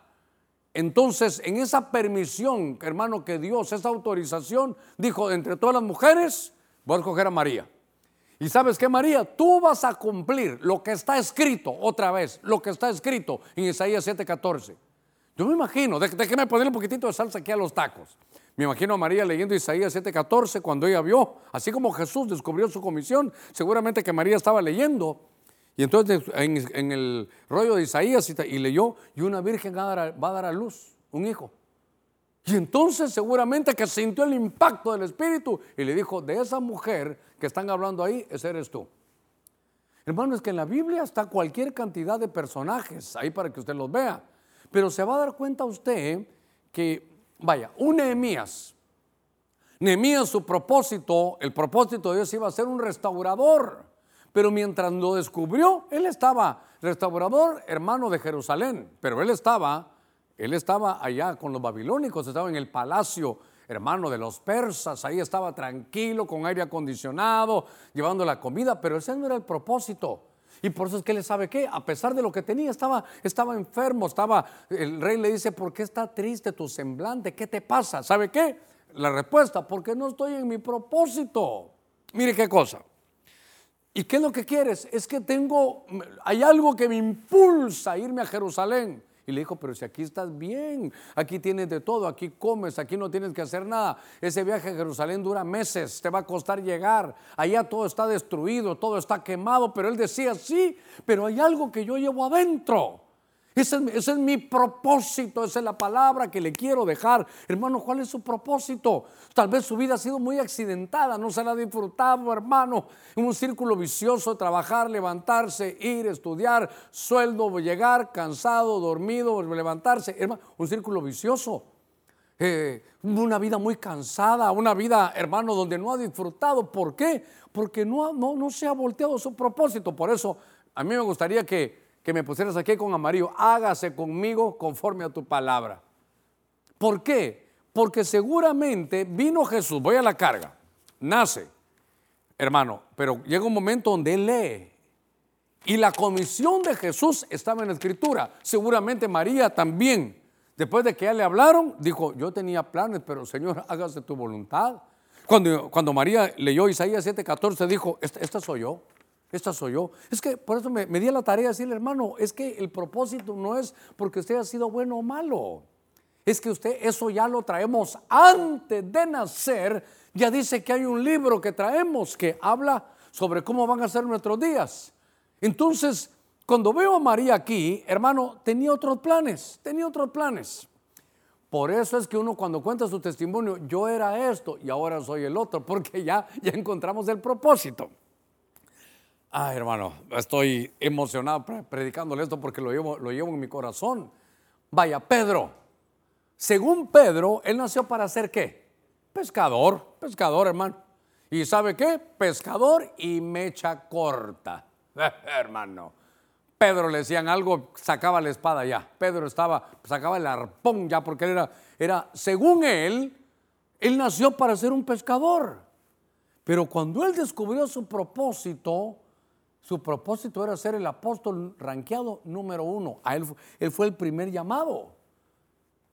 entonces en esa permisión, hermano, que Dios, esa autorización, dijo, entre todas las mujeres, voy a escoger a María. Y sabes que María, tú vas a cumplir lo que está escrito, otra vez, lo que está escrito en Isaías 7:14. Yo me imagino, déjeme ponerle un poquitito de salsa aquí a los tacos. Me imagino a María leyendo Isaías 7:14 cuando ella vio, así como Jesús descubrió su comisión, seguramente que María estaba leyendo Y entonces en, el rollo de Isaías y, leyó, y una virgen va a, dar a, luz un hijo. Y entonces seguramente que sintió el impacto del Espíritu y le dijo, de esa mujer que están hablando ahí, ese eres tú. Hermano, es que en la Biblia está cualquier cantidad de personajes, ahí para que usted los vea. Pero se va a dar cuenta usted que, vaya, un Nehemías, Nehemías su propósito, el propósito de Dios iba a ser un restaurador. Pero mientras lo descubrió, él estaba restaurador, hermano de Jerusalén, pero él estaba, él estaba allá con los babilónicos, estaba en el palacio, hermano de los persas, ahí estaba tranquilo, con aire acondicionado, llevando la comida, pero ese no era el propósito. Y por eso es que él sabe que, a pesar de lo que tenía, estaba, estaba enfermo, estaba, el rey le dice, ¿por qué está triste tu semblante? ¿Qué te pasa? ¿Sabe qué? La respuesta, porque no estoy en mi propósito. Mire qué cosa. ¿Y qué es lo que quieres? Es que tengo, hay algo que me impulsa a irme a Jerusalén. Y le dijo, pero si aquí estás bien, aquí tienes de todo, aquí comes, aquí no tienes que hacer nada. Ese viaje a Jerusalén dura meses, te va a costar llegar. Allá todo está destruido, todo está quemado, pero él decía, sí, pero hay algo que yo llevo adentro. Ese, es mi propósito, esa es la palabra que le quiero dejar. Hermano, ¿cuál es su propósito? Tal vez su vida ha sido muy accidentada, no se la ha disfrutado, hermano. En un círculo vicioso, trabajar, levantarse, ir, estudiar, sueldo, llegar, cansado, dormido, levantarse. Hermano, un círculo vicioso. Eh, una vida muy cansada, una vida, hermano, donde no ha disfrutado. ¿Por qué? Porque no, no, no se ha volteado su propósito. Por eso, a mí me gustaría que que me pusieras aquí con amarillo, hágase conmigo conforme a tu palabra. ¿Por qué? Porque seguramente vino Jesús, voy a la carga, nace, hermano, pero llega un momento donde él lee. Y la comisión de Jesús estaba en la escritura. Seguramente María también. Después de que ya le hablaron, dijo, yo tenía planes, pero Señor, hágase tu voluntad. Cuando, cuando María leyó Isaías 7:14, dijo, esta, esta soy yo. Esta soy yo. Es que por eso me, di a la tarea de decirle, hermano, es que el propósito no es porque usted ha sido bueno o malo. Es que usted eso ya lo traemos antes de nacer. Ya dice que hay un libro que traemos que habla sobre cómo van a ser nuestros días. Entonces, cuando veo a María aquí, hermano, tenía otros planes, tenía otros planes. Por eso es que uno cuando cuenta su testimonio, yo era esto y ahora soy el otro, porque ya, ya encontramos el propósito. Ah, hermano, estoy emocionado predicándole esto porque lo llevo, lo llevo en mi corazón. Vaya, Pedro. Según Pedro, él nació para ser qué? Pescador, pescador, hermano. ¿Y sabe qué? Pescador y mecha corta. hermano. Pedro le decían algo, sacaba la espada ya. Pedro estaba, sacaba el arpón ya porque él era, era, según él, él nació para ser un pescador. Pero cuando él descubrió su propósito, su propósito era ser el apóstol ranqueado número uno. A él, él fue el primer llamado.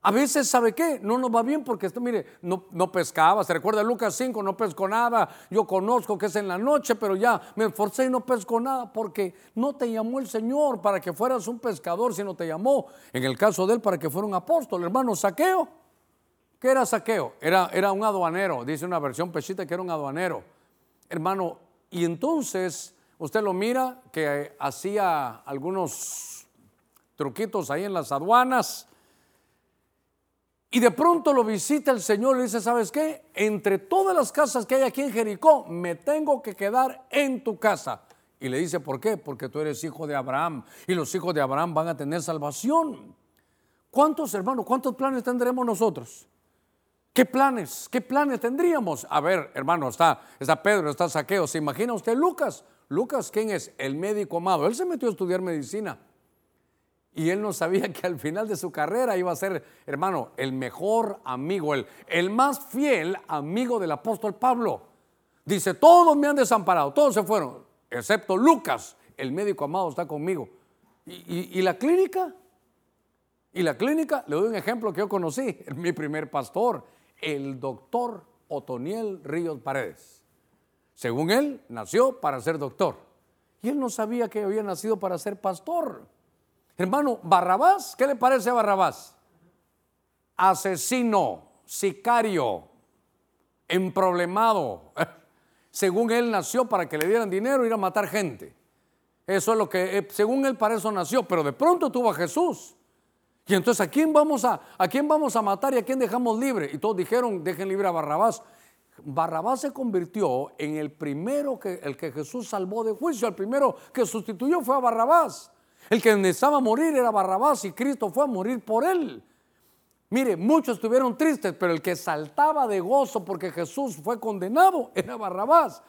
A veces, ¿sabe qué? No nos va bien porque, mire, no, no, pescaba. Se recuerda Lucas 5, no pesco nada. Yo conozco que es en la noche, pero ya me esforcé y no pesco nada porque no te llamó el Señor para que fueras un pescador, sino te llamó, en el caso de él, para que fuera un apóstol. Hermano, saqueo. ¿Qué era saqueo? Era, era un aduanero, dice una versión pechita que era un aduanero. Hermano, y entonces Usted lo mira que hacía algunos truquitos ahí en las aduanas. Y de pronto lo visita el Señor y le dice, ¿sabes qué? Entre todas las casas que hay aquí en Jericó, me tengo que quedar en tu casa. Y le dice, ¿por qué? Porque tú eres hijo de Abraham y los hijos de Abraham van a tener salvación. ¿Cuántos hermanos, cuántos planes tendremos nosotros? ¿Qué planes? ¿Qué planes tendríamos? A ver, hermano, está, está Pedro, está Saqueo. ¿Se imagina usted Lucas? Lucas, ¿quién es? El médico amado. Él se metió a estudiar medicina. Y él no sabía que al final de su carrera iba a ser, hermano, el mejor amigo, el, el más fiel amigo del apóstol Pablo. Dice, todos me han desamparado, todos se fueron, excepto Lucas, el médico amado está conmigo. ¿Y, y la clínica? Y la clínica, le doy un ejemplo que yo conocí, mi primer pastor, el doctor Otoniel Ríos Paredes. Según él, nació para ser doctor. Y él no sabía que había nacido para ser pastor. Hermano, Barrabás, ¿qué le parece a Barrabás? Asesino, sicario, emproblemado. Según él nació para que le dieran dinero y ir a matar gente. Eso es lo que, eh, según él, para eso nació, pero de pronto tuvo a Jesús. Y entonces, ¿a quién vamos a, a quién vamos a matar y a quién dejamos libre? Y todos dijeron, dejen libre a Barrabás. Barrabás se convirtió en el primero que, el que Jesús salvó de juicio, el primero que sustituyó fue a Barrabás. El que necesitaba morir era Barrabás y Cristo fue a morir por él. Mire, muchos estuvieron tristes, pero el que saltaba de gozo porque Jesús fue condenado era Barrabás.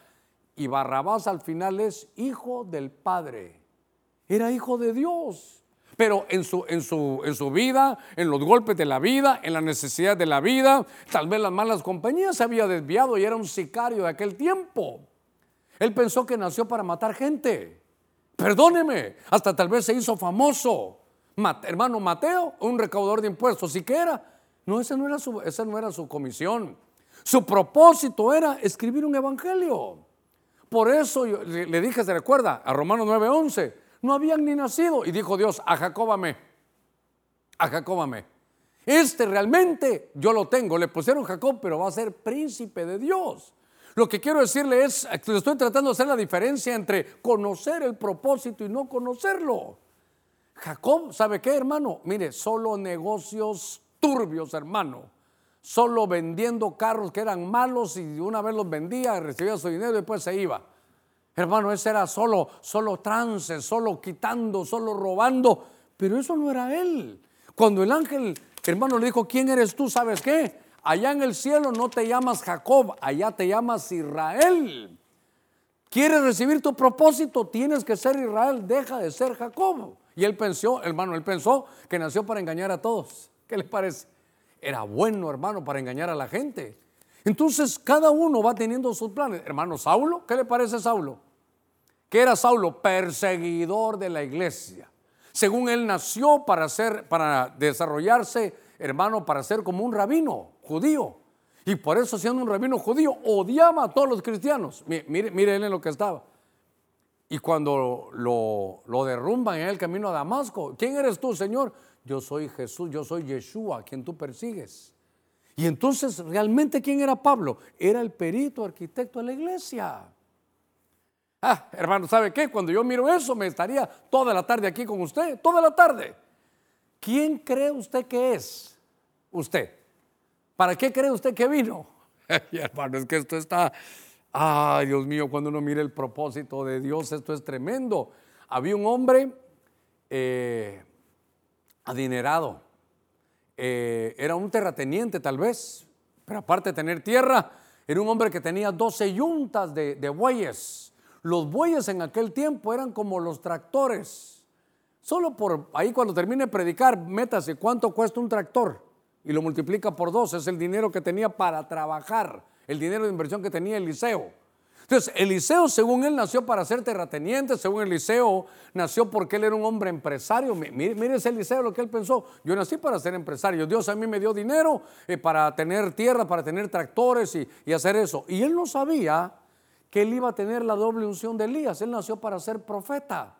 Y Barrabás al final es hijo del Padre. Era hijo de Dios. Pero en su, en, su, en su vida, en los golpes de la vida, en la necesidad de la vida, tal vez las malas compañías se había desviado y era un sicario de aquel tiempo. Él pensó que nació para matar gente. Perdóneme, hasta tal vez se hizo famoso. hermano Mateo, un recaudador de impuestos, sí que era. No, esa no era su, esa no era su comisión. Su propósito era escribir un evangelio. Por eso le dije, se recuerda, a Romanos 9:11, no habían ni nacido. Y dijo Dios, a Jacob amé, a Jacob amé. Este realmente yo lo tengo, le pusieron Jacob, pero va a ser príncipe de Dios. Lo que quiero decirle es, estoy tratando de hacer la diferencia entre conocer el propósito y no conocerlo. Jacob, ¿sabe qué, hermano? Mire, solo negocios turbios, hermano. Solo vendiendo carros que eran malos y una vez los vendía, recibía su dinero y después se iba. Hermano, ese era solo, solo trance, solo quitando, solo robando. Pero eso no era él. Cuando el ángel, hermano, le dijo, ¿quién eres tú? ¿Sabes qué? Allá en el cielo no te llamas Jacob, allá te llamas Israel. ¿Quieres recibir tu propósito? Tienes que ser Israel, deja de ser Jacob. Y él pensó, hermano, él pensó que nació para engañar a todos. ¿Qué le parece? Era bueno, hermano, para engañar a la gente. Entonces cada uno va teniendo sus planes. Hermano Saulo, ¿qué le parece Saulo? ¿Qué era Saulo? Perseguidor de la iglesia. Según él nació para ser, para desarrollarse, hermano, para ser como un rabino judío. Y por eso siendo un rabino judío odiaba a todos los cristianos. Mire, mire él en lo que estaba. Y cuando lo, lo derrumban en el camino a Damasco, ¿quién eres tú, Señor? Yo soy Jesús, yo soy Yeshua, quien tú persigues. Y entonces, ¿realmente quién era Pablo? Era el perito arquitecto de la iglesia. Ah, hermano, ¿sabe qué? Cuando yo miro eso, me estaría toda la tarde aquí con usted, toda la tarde. ¿Quién cree usted que es? Usted. ¿Para qué cree usted que vino? hermano, es que esto está, ay Dios mío, cuando uno mira el propósito de Dios, esto es tremendo. Había un hombre eh, adinerado, eh, era un terrateniente tal vez, pero aparte de tener tierra, era un hombre que tenía 12 yuntas de, bueyes. Los bueyes en aquel tiempo eran como los tractores. Solo por ahí cuando termine de predicar, métase cuánto cuesta un tractor y lo multiplica por dos. Es el dinero que tenía para trabajar, el dinero de inversión que tenía Eliseo. Entonces, Eliseo, según él, nació para ser terrateniente, según Eliseo, nació porque él era un hombre empresario. Mire, ese Eliseo lo que él pensó. Yo nací para ser empresario. Dios a mí me dio dinero eh, para tener tierra, para tener tractores y, y hacer eso. Y él no sabía que él iba a tener la doble unción de Elías. Él nació para ser profeta.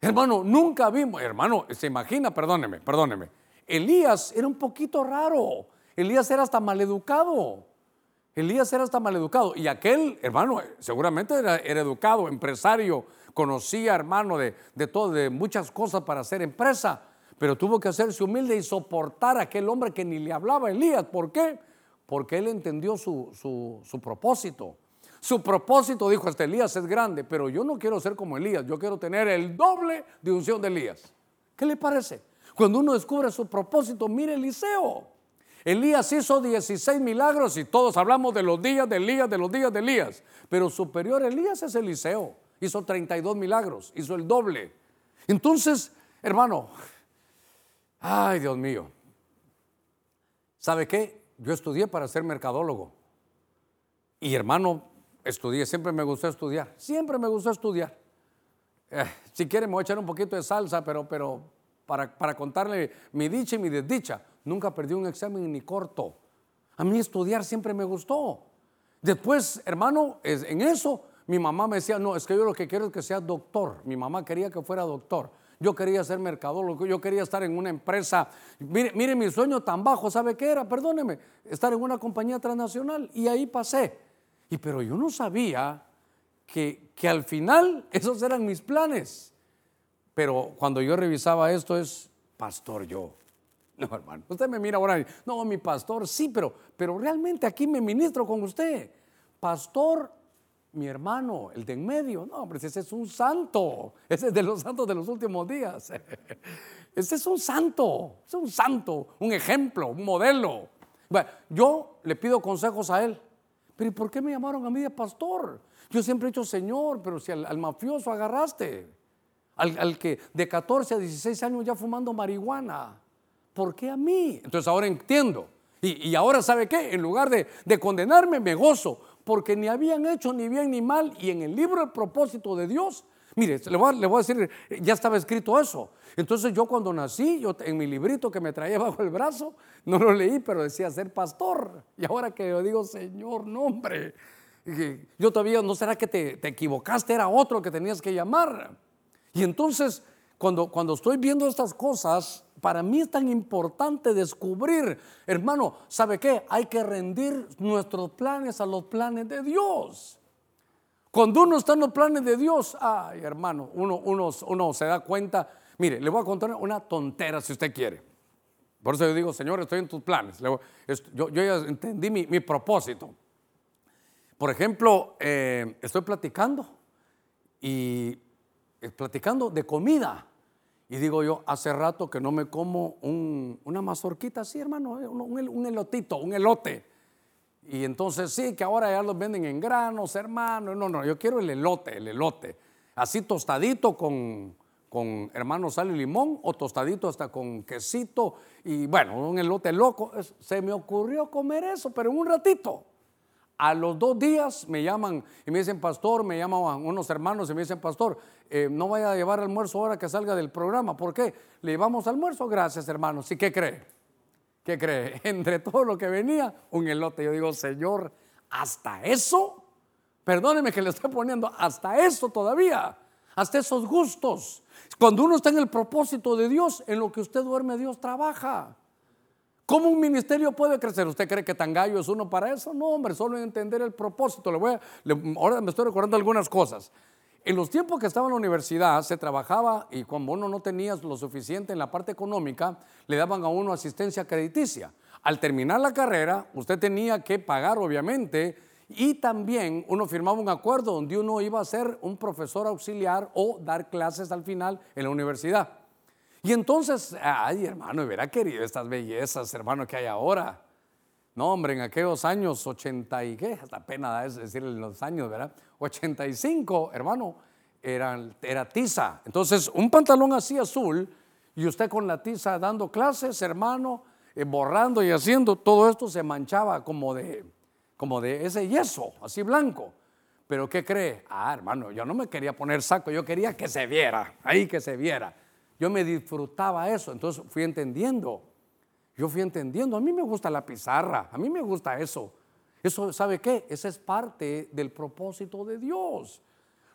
Hermano, nunca vimos, hermano, se imagina, perdóneme, perdóneme. Elías era un poquito raro. Elías era hasta maleducado. Elías era hasta maleducado. Y aquel, hermano, seguramente era, educado, empresario, conocía, hermano, de, de todo, de muchas cosas para hacer empresa. Pero tuvo que hacerse humilde y soportar a aquel hombre que ni le hablaba Elías. ¿Por qué? Porque él entendió su, su propósito. Su propósito, dijo, este Elías es grande, pero yo no quiero ser como Elías, yo quiero tener el doble de unción de Elías. ¿Qué le parece? Cuando uno descubre su propósito, mire Eliseo. Elías hizo 16 milagros y todos hablamos de los días de Elías, de los días de Elías. Pero superior Elías es Eliseo. Hizo 32 milagros, hizo el doble. Entonces, hermano, ay Dios mío, ¿sabe qué? Yo estudié para ser mercadólogo. Y hermano, estudié, siempre me gustó estudiar, siempre me gustó estudiar. Eh, si quiere me voy a echar un poquito de salsa, pero, pero para, para contarle mi dicha y mi desdicha. Nunca perdí un examen ni corto. A mí estudiar siempre me gustó. Después, hermano, en eso mi mamá me decía, no, es que yo lo que quiero es que sea doctor. Mi mamá quería que fuera doctor. Yo quería ser mercadólogo, yo quería estar en una empresa. Mire, mire mi sueño tan bajo, ¿sabe qué era? Perdóneme, estar en una compañía transnacional. Y ahí pasé. Y pero yo no sabía que, que al final esos eran mis planes. Pero cuando yo revisaba esto es, pastor yo. No, hermano, usted me mira ahora no, mi pastor, sí, pero, pero realmente aquí me ministro con usted. Pastor, mi hermano, el de en medio, no, hombre, ese es un santo, ese es de los santos de los últimos días. Ese es un santo, es un santo, un ejemplo, un modelo. Bueno, yo le pido consejos a él, pero ¿y por qué me llamaron a mí de pastor? Yo siempre he dicho, Señor, pero si al, mafioso agarraste, al, que de 14 a 16 años ya fumando marihuana, ¿por qué a mí? Entonces ahora entiendo. Y, ahora, ¿sabe qué? En lugar de condenarme, me gozo, porque ni habían hecho ni bien ni mal. Y en el libro El propósito de Dios, mire, le voy, a decir, ya estaba escrito eso. Entonces yo cuando nací, yo en mi librito que me traía bajo el brazo, no lo leí, pero decía ser pastor. Y ahora que yo digo, Señor, no hombre, yo todavía, ¿no será que te, equivocaste? Era otro que tenías que llamar. Y entonces, cuando, cuando estoy viendo estas cosas, para mí es tan importante descubrir, hermano, ¿sabe qué? Hay que rendir nuestros planes a los planes de Dios. Cuando uno está en los planes de Dios, ay hermano, uno, uno, se da cuenta Mire, le voy a contar una tontera si usted quiere. Por eso yo digo, Señor, estoy en tus planes. Yo, ya entendí mi, propósito. Por ejemplo, eh, estoy platicando y eh, platicando de comida. Y digo yo, hace rato que no me como una mazorquita así, hermano, eh, un, elotito, un elote. Y entonces sí, que ahora ya los venden en granos, hermano. No, no, yo quiero el elote, el elote. Así tostadito con, con hermano sal y limón o tostadito hasta con quesito y bueno, un elote loco. Se me ocurrió comer eso, pero en un ratito. A los dos días me llaman y me dicen, pastor, me llaman unos hermanos y me dicen, pastor, eh, no vaya a llevar almuerzo ahora que salga del programa. ¿Por qué? Le llevamos almuerzo, gracias hermanos. ¿Y qué cree? ¿Qué cree? Entre todo lo que venía, un elote. Yo digo, Señor, hasta eso, perdóneme que le estoy poniendo, hasta eso todavía, hasta esos gustos. Cuando uno está en el propósito de Dios, en lo que usted duerme, Dios trabaja. ¿Cómo un ministerio puede crecer? ¿Usted cree que tan gallo es uno para eso? No, hombre, solo entender el propósito. Le voy ahora me estoy recordando algunas cosas. En los tiempos que estaba en la universidad se trabajaba y cuando uno no tenía lo suficiente en la parte económica, le daban a uno asistencia crediticia. Al terminar la carrera, usted tenía que pagar, obviamente, y también uno firmaba un acuerdo donde uno iba a ser un profesor auxiliar o dar clases al final en la universidad. Y entonces, ay hermano, hubiera querido estas bellezas, hermano, que hay ahora. No, hombre, en aquellos años 80 y qué, hasta pena es decir los años, ¿verdad? 85, hermano, era, era tiza. Entonces, un pantalón así azul y usted con la tiza dando clases, hermano, eh, borrando y haciendo, todo esto se manchaba como de, como de ese yeso, así blanco. Pero ¿qué cree? Ah, hermano, yo no me quería poner saco, yo quería que se viera, ahí que se viera. Yo me disfrutaba eso, entonces fui entendiendo. Yo fui entendiendo, a mí me gusta la pizarra, a mí me gusta eso. Eso, ¿sabe qué? Esa es parte del propósito de Dios.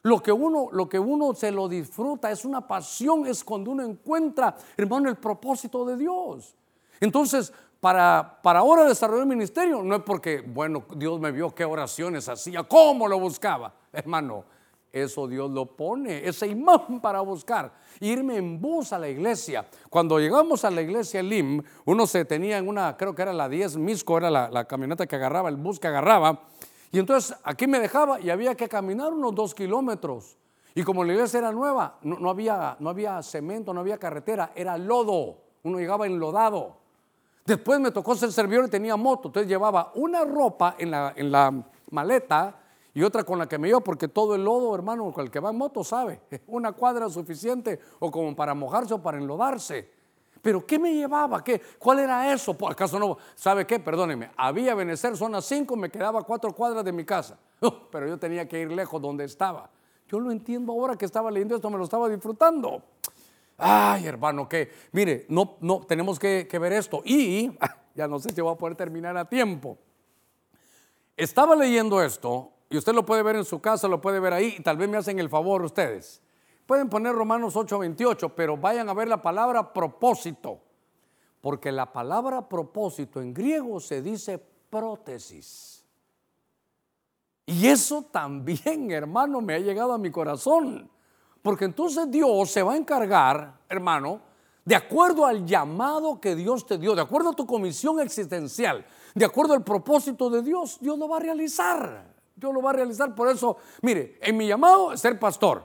Lo que uno, lo que uno se lo disfruta es una pasión, es cuando uno encuentra, hermano, el propósito de Dios. Entonces, para, para ahora desarrollar el ministerio, no es porque, bueno, Dios me vio qué oraciones hacía, cómo lo buscaba. Hermano, eso Dios lo pone, ese imán para buscar. Irme en bus a la iglesia. Cuando llegamos a la iglesia LIM, uno se tenía en una, creo que era la 10 Misco, era la, camioneta que agarraba, el bus que agarraba. Y entonces aquí me dejaba y había que caminar unos dos kilómetros. Y como la iglesia era nueva, no, no, había, no había cemento, no había carretera, era lodo. Uno llegaba enlodado. Después me tocó ser servidor y tenía moto, entonces llevaba una ropa en la, en la maleta y otra con la que me iba, porque todo el lodo, hermano, con el que va en moto sabe, una cuadra suficiente o como para mojarse o para enlodarse. Pero ¿qué me llevaba? ¿Qué? ¿Cuál era eso? ¿Acaso no? ¿Sabe qué? Perdóneme. Había Benecer, zona 5, me quedaba cuatro cuadras de mi casa. pero yo tenía que ir lejos donde estaba. Yo lo entiendo ahora que estaba leyendo esto, me lo estaba disfrutando. Ay, hermano, que mire, no, no, tenemos que, ver esto. Y ya no sé si voy a poder terminar a tiempo. Estaba leyendo esto, y usted lo puede ver en su casa, lo puede ver ahí, y tal vez me hacen el favor ustedes. Pueden poner Romanos 8:28, pero vayan a ver la palabra propósito, porque la palabra propósito en griego se dice prótesis. Y eso también, hermano, me ha llegado a mi corazón. Porque entonces Dios se va a encargar, hermano, de acuerdo al llamado que Dios te dio, de acuerdo a tu comisión existencial, de acuerdo al propósito de Dios, Dios lo va a realizar. Dios lo va a realizar. Por eso, mire, en mi llamado es ser pastor.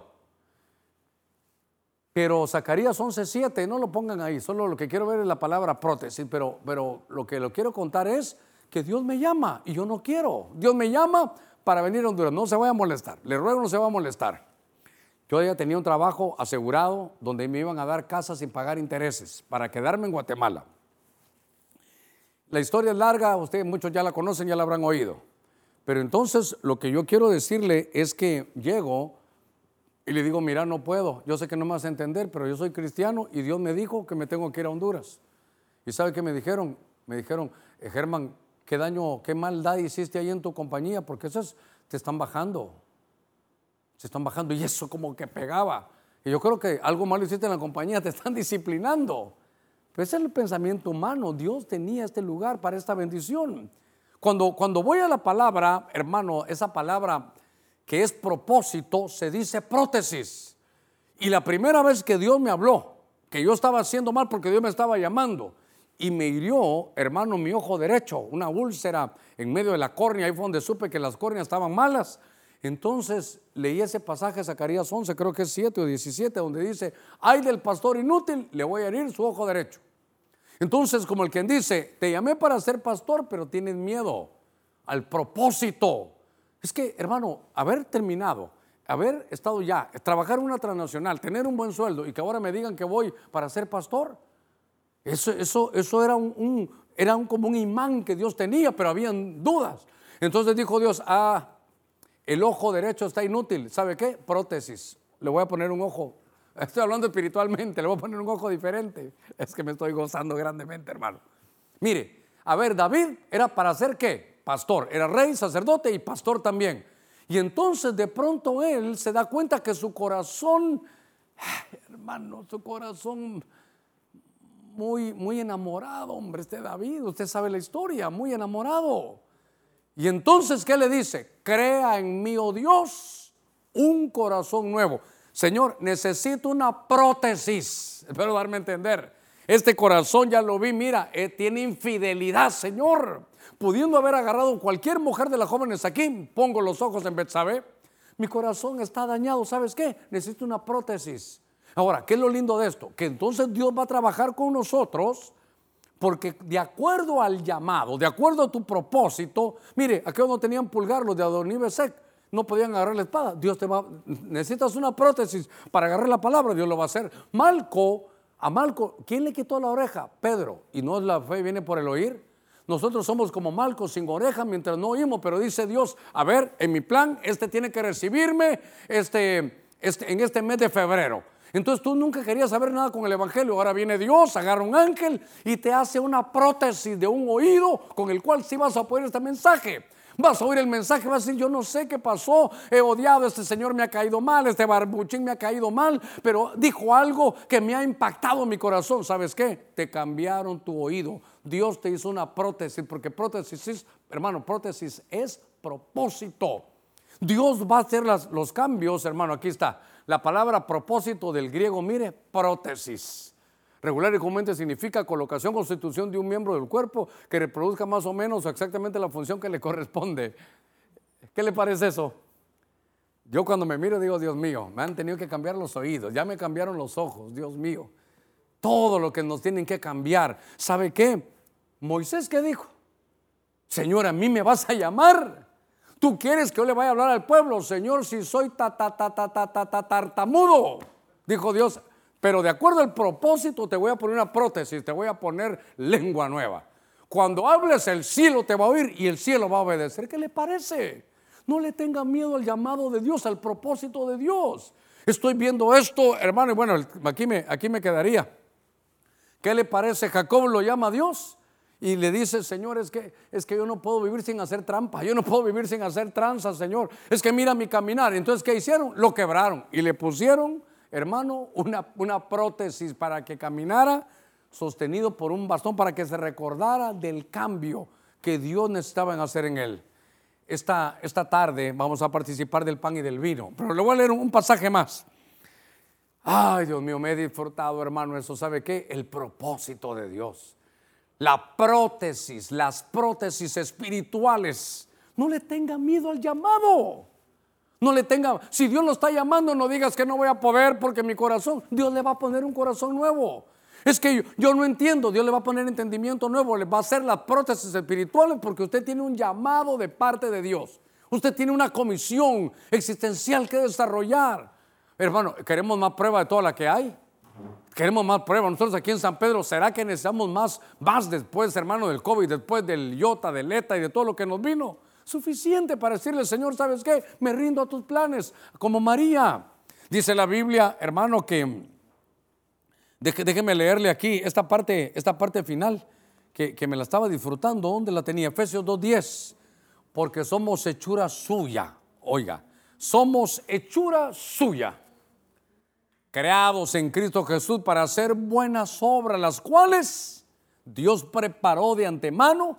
Pero Zacarías 11:7, no lo pongan ahí, solo lo que quiero ver es la palabra prótesis, pero, pero lo que lo quiero contar es que Dios me llama y yo no quiero. Dios me llama para venir a Honduras, no se vaya a molestar, le ruego no se va a molestar. Yo ya tenía un trabajo asegurado donde me iban a dar casas sin pagar intereses para quedarme en Guatemala. La historia es larga, ustedes muchos ya la conocen, ya la habrán oído. Pero entonces lo que yo quiero decirle es que llego y le digo, mira, no puedo, yo sé que no me vas a entender, pero yo soy cristiano y Dios me dijo que me tengo que ir a Honduras. ¿Y sabe qué me dijeron? Me dijeron, eh, Germán, qué daño, qué maldad hiciste ahí en tu compañía, porque eso es, te están bajando, se están bajando y eso como que pegaba. Y yo creo que algo malo hiciste en la compañía, te están disciplinando. Pero ese es el pensamiento humano, Dios tenía este lugar para esta bendición. Cuando, cuando voy a la palabra, hermano, esa palabra que es propósito, se dice prótesis. Y la primera vez que Dios me habló, que yo estaba haciendo mal porque Dios me estaba llamando, y me hirió, hermano, mi ojo derecho, una úlcera en medio de la córnea, ahí fue donde supe que las córneas estaban malas. Entonces leí ese pasaje Zacarías 11, creo que es 7 o 17, donde dice, ay del pastor inútil, le voy a herir su ojo derecho. Entonces, como el quien dice, te llamé para ser pastor, pero tienes miedo al propósito es que, hermano, haber terminado, haber estado ya, trabajar en una transnacional, tener un buen sueldo y que ahora me digan que voy para ser pastor, eso, eso, eso era, un, era un, como un imán que Dios tenía, pero habían dudas. Entonces dijo Dios, ah, el ojo derecho está inútil, ¿sabe qué? Prótesis, le voy a poner un ojo. Estoy hablando espiritualmente, le voy a poner un ojo diferente. Es que me estoy gozando grandemente, hermano. Mire, a ver, David era para hacer qué? pastor, era rey, sacerdote y pastor también. Y entonces de pronto él se da cuenta que su corazón, hermano, su corazón muy, muy enamorado, hombre, este David, usted sabe la historia, muy enamorado. Y entonces, ¿qué le dice? Crea en mí, oh Dios, un corazón nuevo. Señor, necesito una prótesis. Espero darme a entender. Este corazón ya lo vi, mira, eh, tiene infidelidad, Señor pudiendo haber agarrado cualquier mujer de las jóvenes aquí, pongo los ojos en Betsabé, mi corazón está dañado, ¿sabes qué? Necesito una prótesis. Ahora, ¿qué es lo lindo de esto? Que entonces Dios va a trabajar con nosotros porque de acuerdo al llamado, de acuerdo a tu propósito, mire, aquí no tenían pulgar los de Adonibesec, no podían agarrar la espada. Dios te va, necesitas una prótesis para agarrar la palabra, Dios lo va a hacer. Malco, a Malco, ¿quién le quitó la oreja? Pedro. ¿Y no la fe viene por el oír? Nosotros somos como Malcos sin oreja mientras no oímos, pero dice Dios, a ver, en mi plan, este tiene que recibirme este, este, en este mes de febrero. Entonces tú nunca querías saber nada con el Evangelio. Ahora viene Dios, agarra un ángel y te hace una prótesis de un oído con el cual sí vas a poder este mensaje. Vas a oír el mensaje, vas a decir, yo no sé qué pasó, he odiado, este señor me ha caído mal, este barbuchín me ha caído mal, pero dijo algo que me ha impactado mi corazón. ¿Sabes qué? Te cambiaron tu oído. Dios te hizo una prótesis, porque prótesis es, hermano, prótesis es propósito. Dios va a hacer los cambios, hermano, aquí está. La palabra propósito del griego, mire, prótesis. Regular y comúnmente significa colocación, constitución de un miembro del cuerpo que reproduzca más o menos exactamente la función que le corresponde. ¿Qué le parece eso? Yo cuando me miro digo, Dios mío, me han tenido que cambiar los oídos, ya me cambiaron los ojos, Dios mío. Todo lo que nos tienen que cambiar. ¿Sabe qué? Moisés, ¿qué dijo? Señor, a mí me vas a llamar. Tú quieres que yo le vaya a hablar al pueblo, Señor, si soy ta, ta, ta, ta, ta, ta, ta, tartamudo. Dijo Dios, pero de acuerdo al propósito te voy a poner una prótesis, te voy a poner lengua nueva. Cuando hables el cielo te va a oír y el cielo va a obedecer. ¿Qué le parece? No le tenga miedo al llamado de Dios, al propósito de Dios. Estoy viendo esto, hermano, y bueno, aquí me, aquí me quedaría. ¿Qué le parece? Jacob lo llama a Dios y le dice, Señor, es que, es que yo no puedo vivir sin hacer trampa, yo no puedo vivir sin hacer tranza, Señor. Es que mira mi caminar. Entonces, ¿qué hicieron? Lo quebraron y le pusieron hermano, una, una prótesis para que caminara sostenido por un bastón para que se recordara del cambio que Dios necesitaba hacer en él. esta, esta tarde vamos a participar del pan y del vino, pero le voy a leer un pasaje más. Ay, Dios mío, me he disfrutado, hermano, eso sabe qué? El propósito de Dios. La prótesis, las prótesis espirituales. No le tenga miedo al llamado. No le tenga, si Dios lo está llamando, no digas que no voy a poder porque mi corazón, Dios le va a poner un corazón nuevo. Es que yo, no entiendo, Dios le va a poner entendimiento nuevo, le va a hacer las prótesis espirituales porque usted tiene un llamado de parte de Dios. Usted tiene una comisión existencial que desarrollar. Hermano, ¿queremos más prueba de toda la que hay? Queremos más pruebas. Nosotros aquí en San Pedro, ¿será que necesitamos más, más después, hermano, del COVID, después del IOTA, del ETA y de todo lo que nos vino? Suficiente para decirle, Señor, ¿sabes qué? Me rindo a tus planes, como María. Dice la Biblia, hermano, que déjeme leerle aquí esta parte, esta parte final, que, que me la estaba disfrutando. ¿Dónde la tenía? Efesios 2.10. Porque somos hechura suya. Oiga, somos hechura suya creados en Cristo Jesús para hacer buenas obras, las cuales Dios preparó de antemano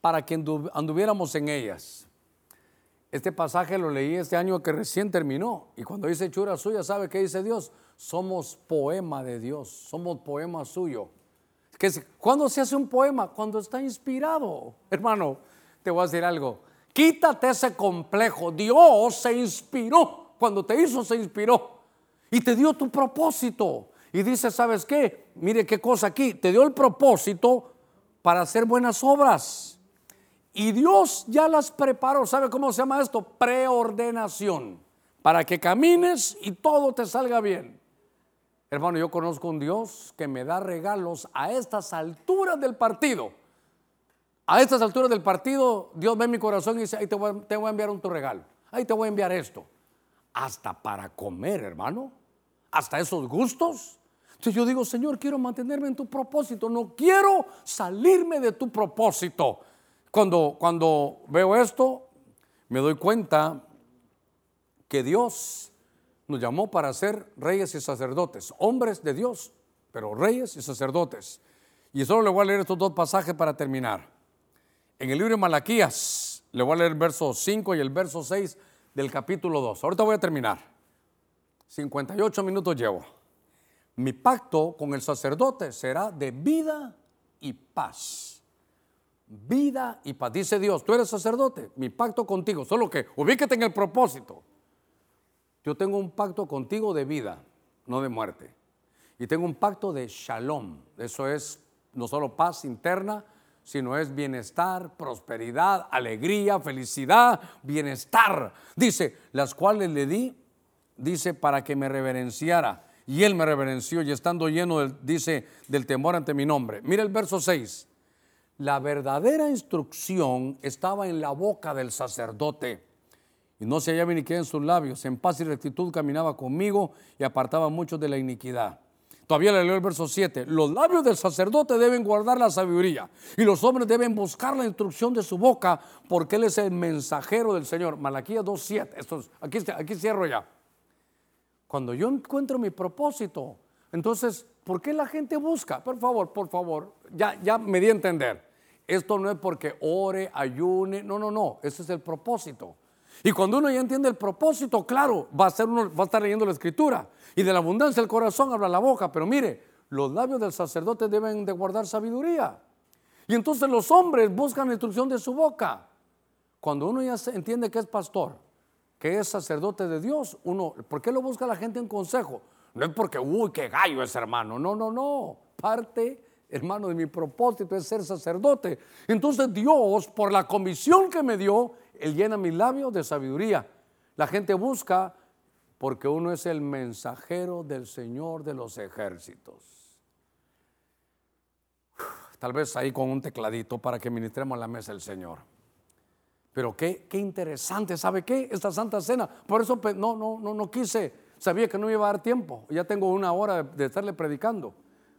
para que anduviéramos en ellas. Este pasaje lo leí este año que recién terminó y cuando dice hechura suya, ¿sabe qué dice Dios? Somos poema de Dios, somos poema suyo. ¿Cuándo se hace un poema? Cuando está inspirado. Hermano, te voy a decir algo. Quítate ese complejo. Dios se inspiró. Cuando te hizo, se inspiró y te dio tu propósito. Y dice, ¿sabes qué? Mire qué cosa aquí. Te dio el propósito para hacer buenas obras. Y Dios ya las preparó. ¿Sabe cómo se llama esto? Preordenación. Para que camines y todo te salga bien. Hermano, yo conozco un Dios que me da regalos a estas alturas del partido. A estas alturas del partido, Dios ve mi corazón y dice, ahí te voy, te voy a enviar un tu regalo. Ahí te voy a enviar esto hasta para comer, hermano, hasta esos gustos. Entonces yo digo, Señor, quiero mantenerme en tu propósito, no quiero salirme de tu propósito. Cuando, cuando veo esto, me doy cuenta que Dios nos llamó para ser reyes y sacerdotes, hombres de Dios, pero reyes y sacerdotes. Y solo le voy a leer estos dos pasajes para terminar. En el libro de Malaquías, le voy a leer el verso 5 y el verso 6 del capítulo 2. Ahorita voy a terminar. 58 minutos llevo. Mi pacto con el sacerdote será de vida y paz. Vida y paz. Dice Dios, tú eres sacerdote, mi pacto contigo, solo que ubíquete en el propósito. Yo tengo un pacto contigo de vida, no de muerte. Y tengo un pacto de shalom. Eso es no solo paz interna, sino es bienestar, prosperidad, alegría, felicidad, bienestar. Dice, las cuales le di, dice, para que me reverenciara. Y él me reverenció y estando lleno, del, dice, del temor ante mi nombre. Mira el verso 6. La verdadera instrucción estaba en la boca del sacerdote. Y no se hallaba ni queda en sus labios. En paz y rectitud caminaba conmigo y apartaba muchos de la iniquidad. Todavía le leo el verso 7. Los labios del sacerdote deben guardar la sabiduría y los hombres deben buscar la instrucción de su boca porque él es el mensajero del Señor. Malaquías 2.7. Aquí, aquí cierro ya. Cuando yo encuentro mi propósito, entonces, ¿por qué la gente busca? Por favor, por favor, ya, ya me di a entender. Esto no es porque ore, ayune, no, no, no, ese es el propósito. Y cuando uno ya entiende el propósito, claro, va a, estar leyendo la escritura. Y de la abundancia del corazón habla la boca. Pero mire, los labios del sacerdote deben de guardar sabiduría. Y entonces los hombres buscan la instrucción de su boca. Cuando uno ya entiende que es pastor, que es sacerdote de Dios, uno, ¿por qué lo busca la gente en consejo? No es porque, uy, qué gallo es hermano. No, no, no. Parte, hermano, de mi propósito es ser sacerdote. Entonces Dios, por la comisión que me dio, él llena mis labios de sabiduría. La gente busca porque uno es el mensajero del Señor de los ejércitos. Tal vez ahí con un tecladito para que ministremos la mesa del Señor. Pero qué, qué interesante, ¿sabe qué? Esta Santa Cena. Por eso no, no, no, no quise, sabía que no iba a dar tiempo. Ya tengo una hora de, estarle predicando.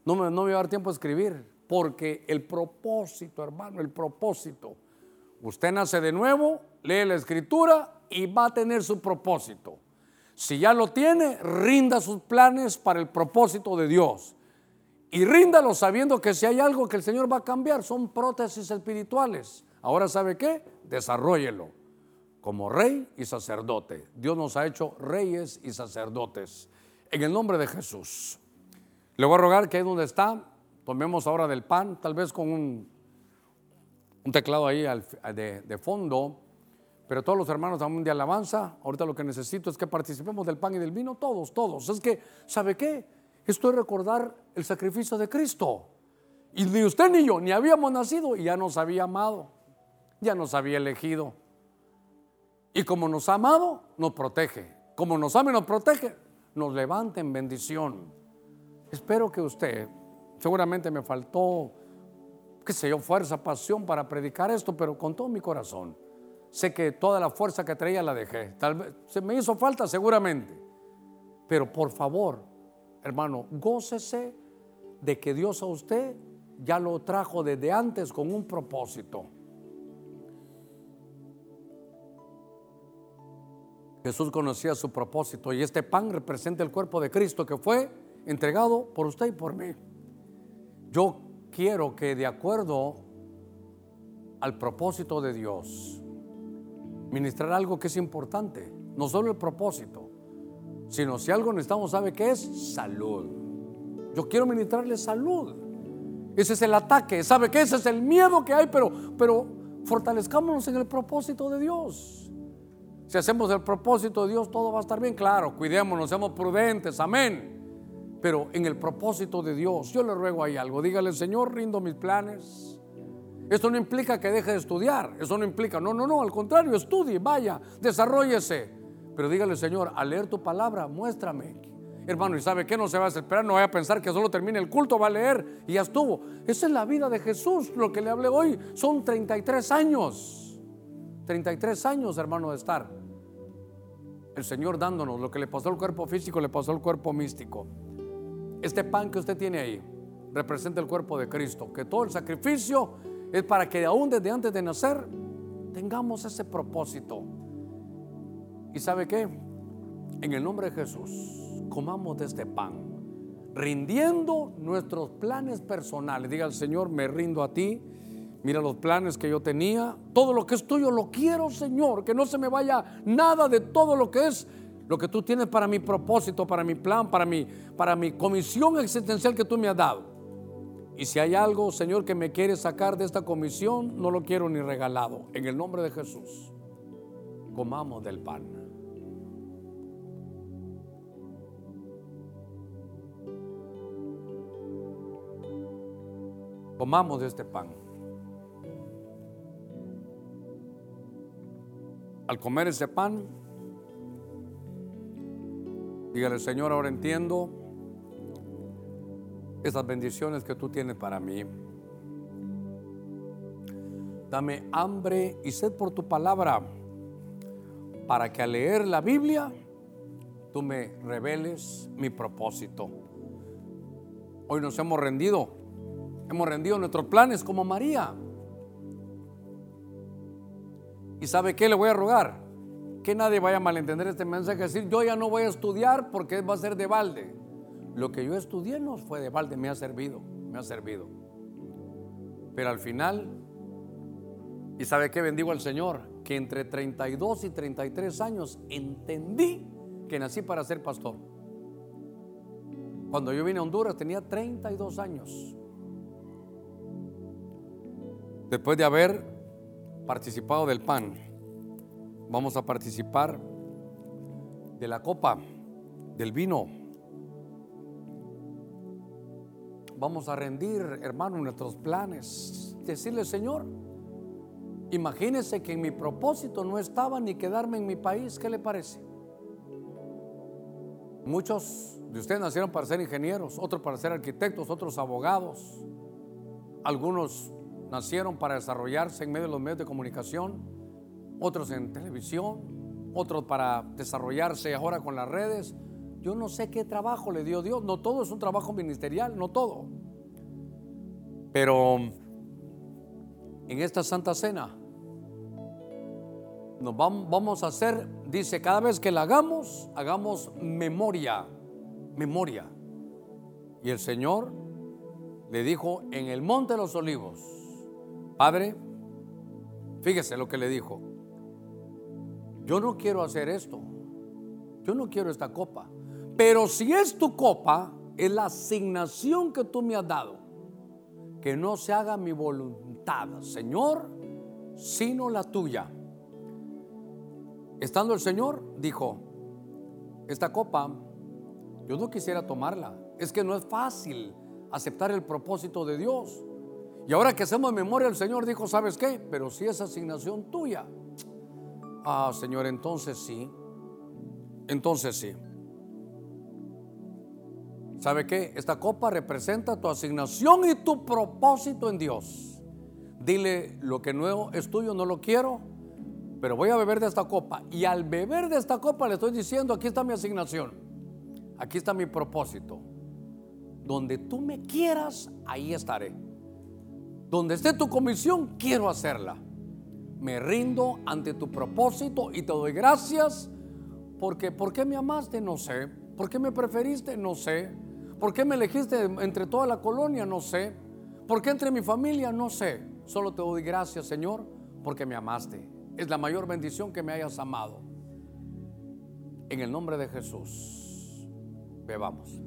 No me, no iba a dar tiempo a escribir. Porque el propósito, hermano, el propósito Usted nace de nuevo, lee la escritura y va a tener su propósito. Si ya lo tiene, rinda sus planes para el propósito de Dios. Y ríndalo sabiendo que si hay algo que el Señor va a cambiar, son prótesis espirituales. Ahora, ¿sabe qué? Desarrollelo. como rey y sacerdote. Dios nos ha hecho reyes y sacerdotes. En el nombre de Jesús. Le voy a rogar que ahí donde está, tomemos ahora del pan, tal vez con un, un teclado ahí de, fondo. Pero todos los hermanos un de alabanza, ahorita lo que necesito es que participemos del pan y del vino, todos, todos. Es que, ¿sabe qué? Esto es recordar el sacrificio de Cristo. Y ni usted ni yo, ni habíamos nacido y ya nos había amado, ya nos había elegido. Y como nos ha amado, nos protege. Como nos ama y nos protege, nos levanta en bendición. Espero que usted, seguramente me faltó, qué sé yo, fuerza, pasión para predicar esto, pero con todo mi corazón. Sé que toda la fuerza que traía la dejé. Tal vez se me hizo falta seguramente. Pero por favor, hermano, gócese de que Dios a usted ya lo trajo desde antes con un propósito. Jesús conocía su propósito y este pan representa el cuerpo de Cristo que fue entregado por usted y por mí. Yo quiero que de acuerdo al propósito de Dios, ministrar algo que es importante, no solo el propósito, sino si algo necesitamos, ¿sabe qué es? Salud. Yo quiero ministrarle salud. Ese es el ataque, ¿sabe qué? Ese es el miedo que hay, pero, pero fortalezcámonos en el propósito de Dios. Si hacemos el propósito de Dios, todo va a estar bien. Claro, cuidémonos, seamos prudentes, amén. Pero en el propósito de Dios, yo le ruego ahí algo. Dígale, Señor, rindo mis planes esto no implica que deje de estudiar, eso no implica, no, no, no, al contrario, estudie, vaya, desarrollese. Pero dígale, Señor, al leer tu palabra, muéstrame. Hermano, ¿y sabe qué? No se va a desesperar, no vaya a pensar que solo termine el culto, va a leer y ya estuvo. Esa es la vida de Jesús. Lo que le hablé hoy son 33 años. 33 años, hermano, de estar. El Señor dándonos lo que le pasó al cuerpo físico, le pasó al cuerpo místico. Este pan que usted tiene ahí representa el cuerpo de Cristo, que todo el sacrificio es para que aún desde antes de nacer tengamos ese propósito. ¿Y sabe qué? En el nombre de Jesús, comamos de este pan, rindiendo nuestros planes personales. Diga al Señor, me rindo a ti. Mira los planes que yo tenía. Todo lo que es tuyo lo quiero, Señor. Que no se me vaya nada de todo lo que es lo que tú tienes para mi propósito, para mi plan, para mi, para mi comisión existencial que tú me has dado. Y si hay algo, Señor, que me quiere sacar de esta comisión, no lo quiero ni regalado. En el nombre de Jesús, comamos del pan. Comamos de este pan. Al comer ese pan, dígale, Señor, ahora entiendo esas bendiciones que tú tienes para mí. Dame hambre y sed por tu palabra, para que al leer la Biblia tú me reveles mi propósito. Hoy nos hemos rendido, hemos rendido nuestros planes como María. ¿Y sabe qué le voy a rogar? Que nadie vaya a malentender este mensaje, decir, yo ya no voy a estudiar porque va a ser de balde. Lo que yo estudié no fue de balde, me ha servido, me ha servido. Pero al final, ¿y sabe qué bendigo al Señor? Que entre 32 y 33 años entendí que nací para ser pastor. Cuando yo vine a Honduras tenía 32 años. Después de haber participado del pan, vamos a participar de la copa, del vino Vamos a rendir, hermano, nuestros planes. Decirle, Señor, imagínese que en mi propósito no estaba ni quedarme en mi país. ¿Qué le parece? Muchos de ustedes nacieron para ser ingenieros, otros para ser arquitectos, otros abogados. Algunos nacieron para desarrollarse en medio de los medios de comunicación, otros en televisión, otros para desarrollarse ahora con las redes, yo no sé qué trabajo le dio Dios. No todo es un trabajo ministerial, no todo. Pero en esta Santa Cena nos vamos a hacer, dice, cada vez que la hagamos, hagamos memoria, memoria. Y el Señor le dijo en el monte de los olivos, Padre, fíjese lo que le dijo, yo no quiero hacer esto, yo no quiero esta copa, pero si es tu copa, es la asignación que tú me has dado, que no se haga mi voluntad, Señor, sino la tuya. Estando el Señor, dijo, esta copa, yo no quisiera tomarla, es que no es fácil aceptar el propósito de Dios. Y ahora que hacemos memoria, el Señor dijo, ¿sabes qué? Pero si es asignación tuya. Ah, Señor, entonces sí. Entonces sí. ¿Sabe qué? Esta copa representa tu asignación y tu propósito en Dios. Dile, lo que nuevo es tuyo, no lo quiero, pero voy a beber de esta copa. Y al beber de esta copa le estoy diciendo, aquí está mi asignación, aquí está mi propósito. Donde tú me quieras, ahí estaré. Donde esté tu comisión, quiero hacerla. Me rindo ante tu propósito y te doy gracias porque ¿por qué me amaste? No sé. ¿Por qué me preferiste? No sé. ¿Por qué me elegiste entre toda la colonia? No sé. ¿Por qué entre mi familia? No sé. Solo te doy gracias, Señor, porque me amaste. Es la mayor bendición que me hayas amado. En el nombre de Jesús, bebamos.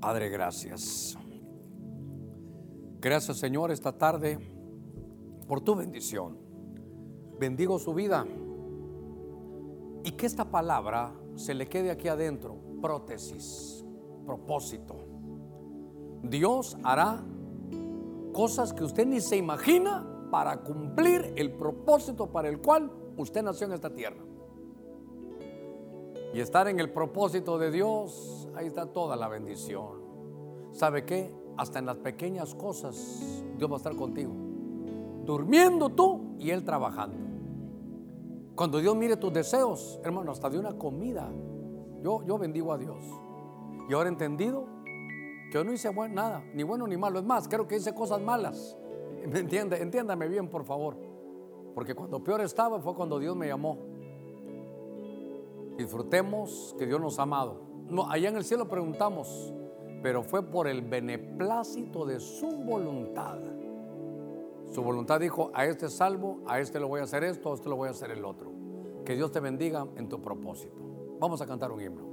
Padre, gracias. Gracias Señor esta tarde por tu bendición. Bendigo su vida y que esta palabra se le quede aquí adentro. Prótesis, propósito. Dios hará cosas que usted ni se imagina para cumplir el propósito para el cual usted nació en esta tierra. Y estar en el propósito de Dios, ahí está toda la bendición. ¿Sabe qué? Hasta en las pequeñas cosas Dios va a estar contigo. Durmiendo tú y Él trabajando. Cuando Dios mire tus deseos, hermano, hasta de una comida, yo, yo bendigo a Dios. Y ahora he entendido que yo no hice nada, ni bueno ni malo. Es más, creo que hice cosas malas. ¿Me entiende? Entiéndame bien, por favor. Porque cuando peor estaba fue cuando Dios me llamó. Disfrutemos que Dios nos ha amado. Allá en el cielo preguntamos, pero fue por el beneplácito de su voluntad. Su voluntad dijo, a este salvo, a este lo voy a hacer esto, a este lo voy a hacer el otro. Que Dios te bendiga en tu propósito. Vamos a cantar un himno.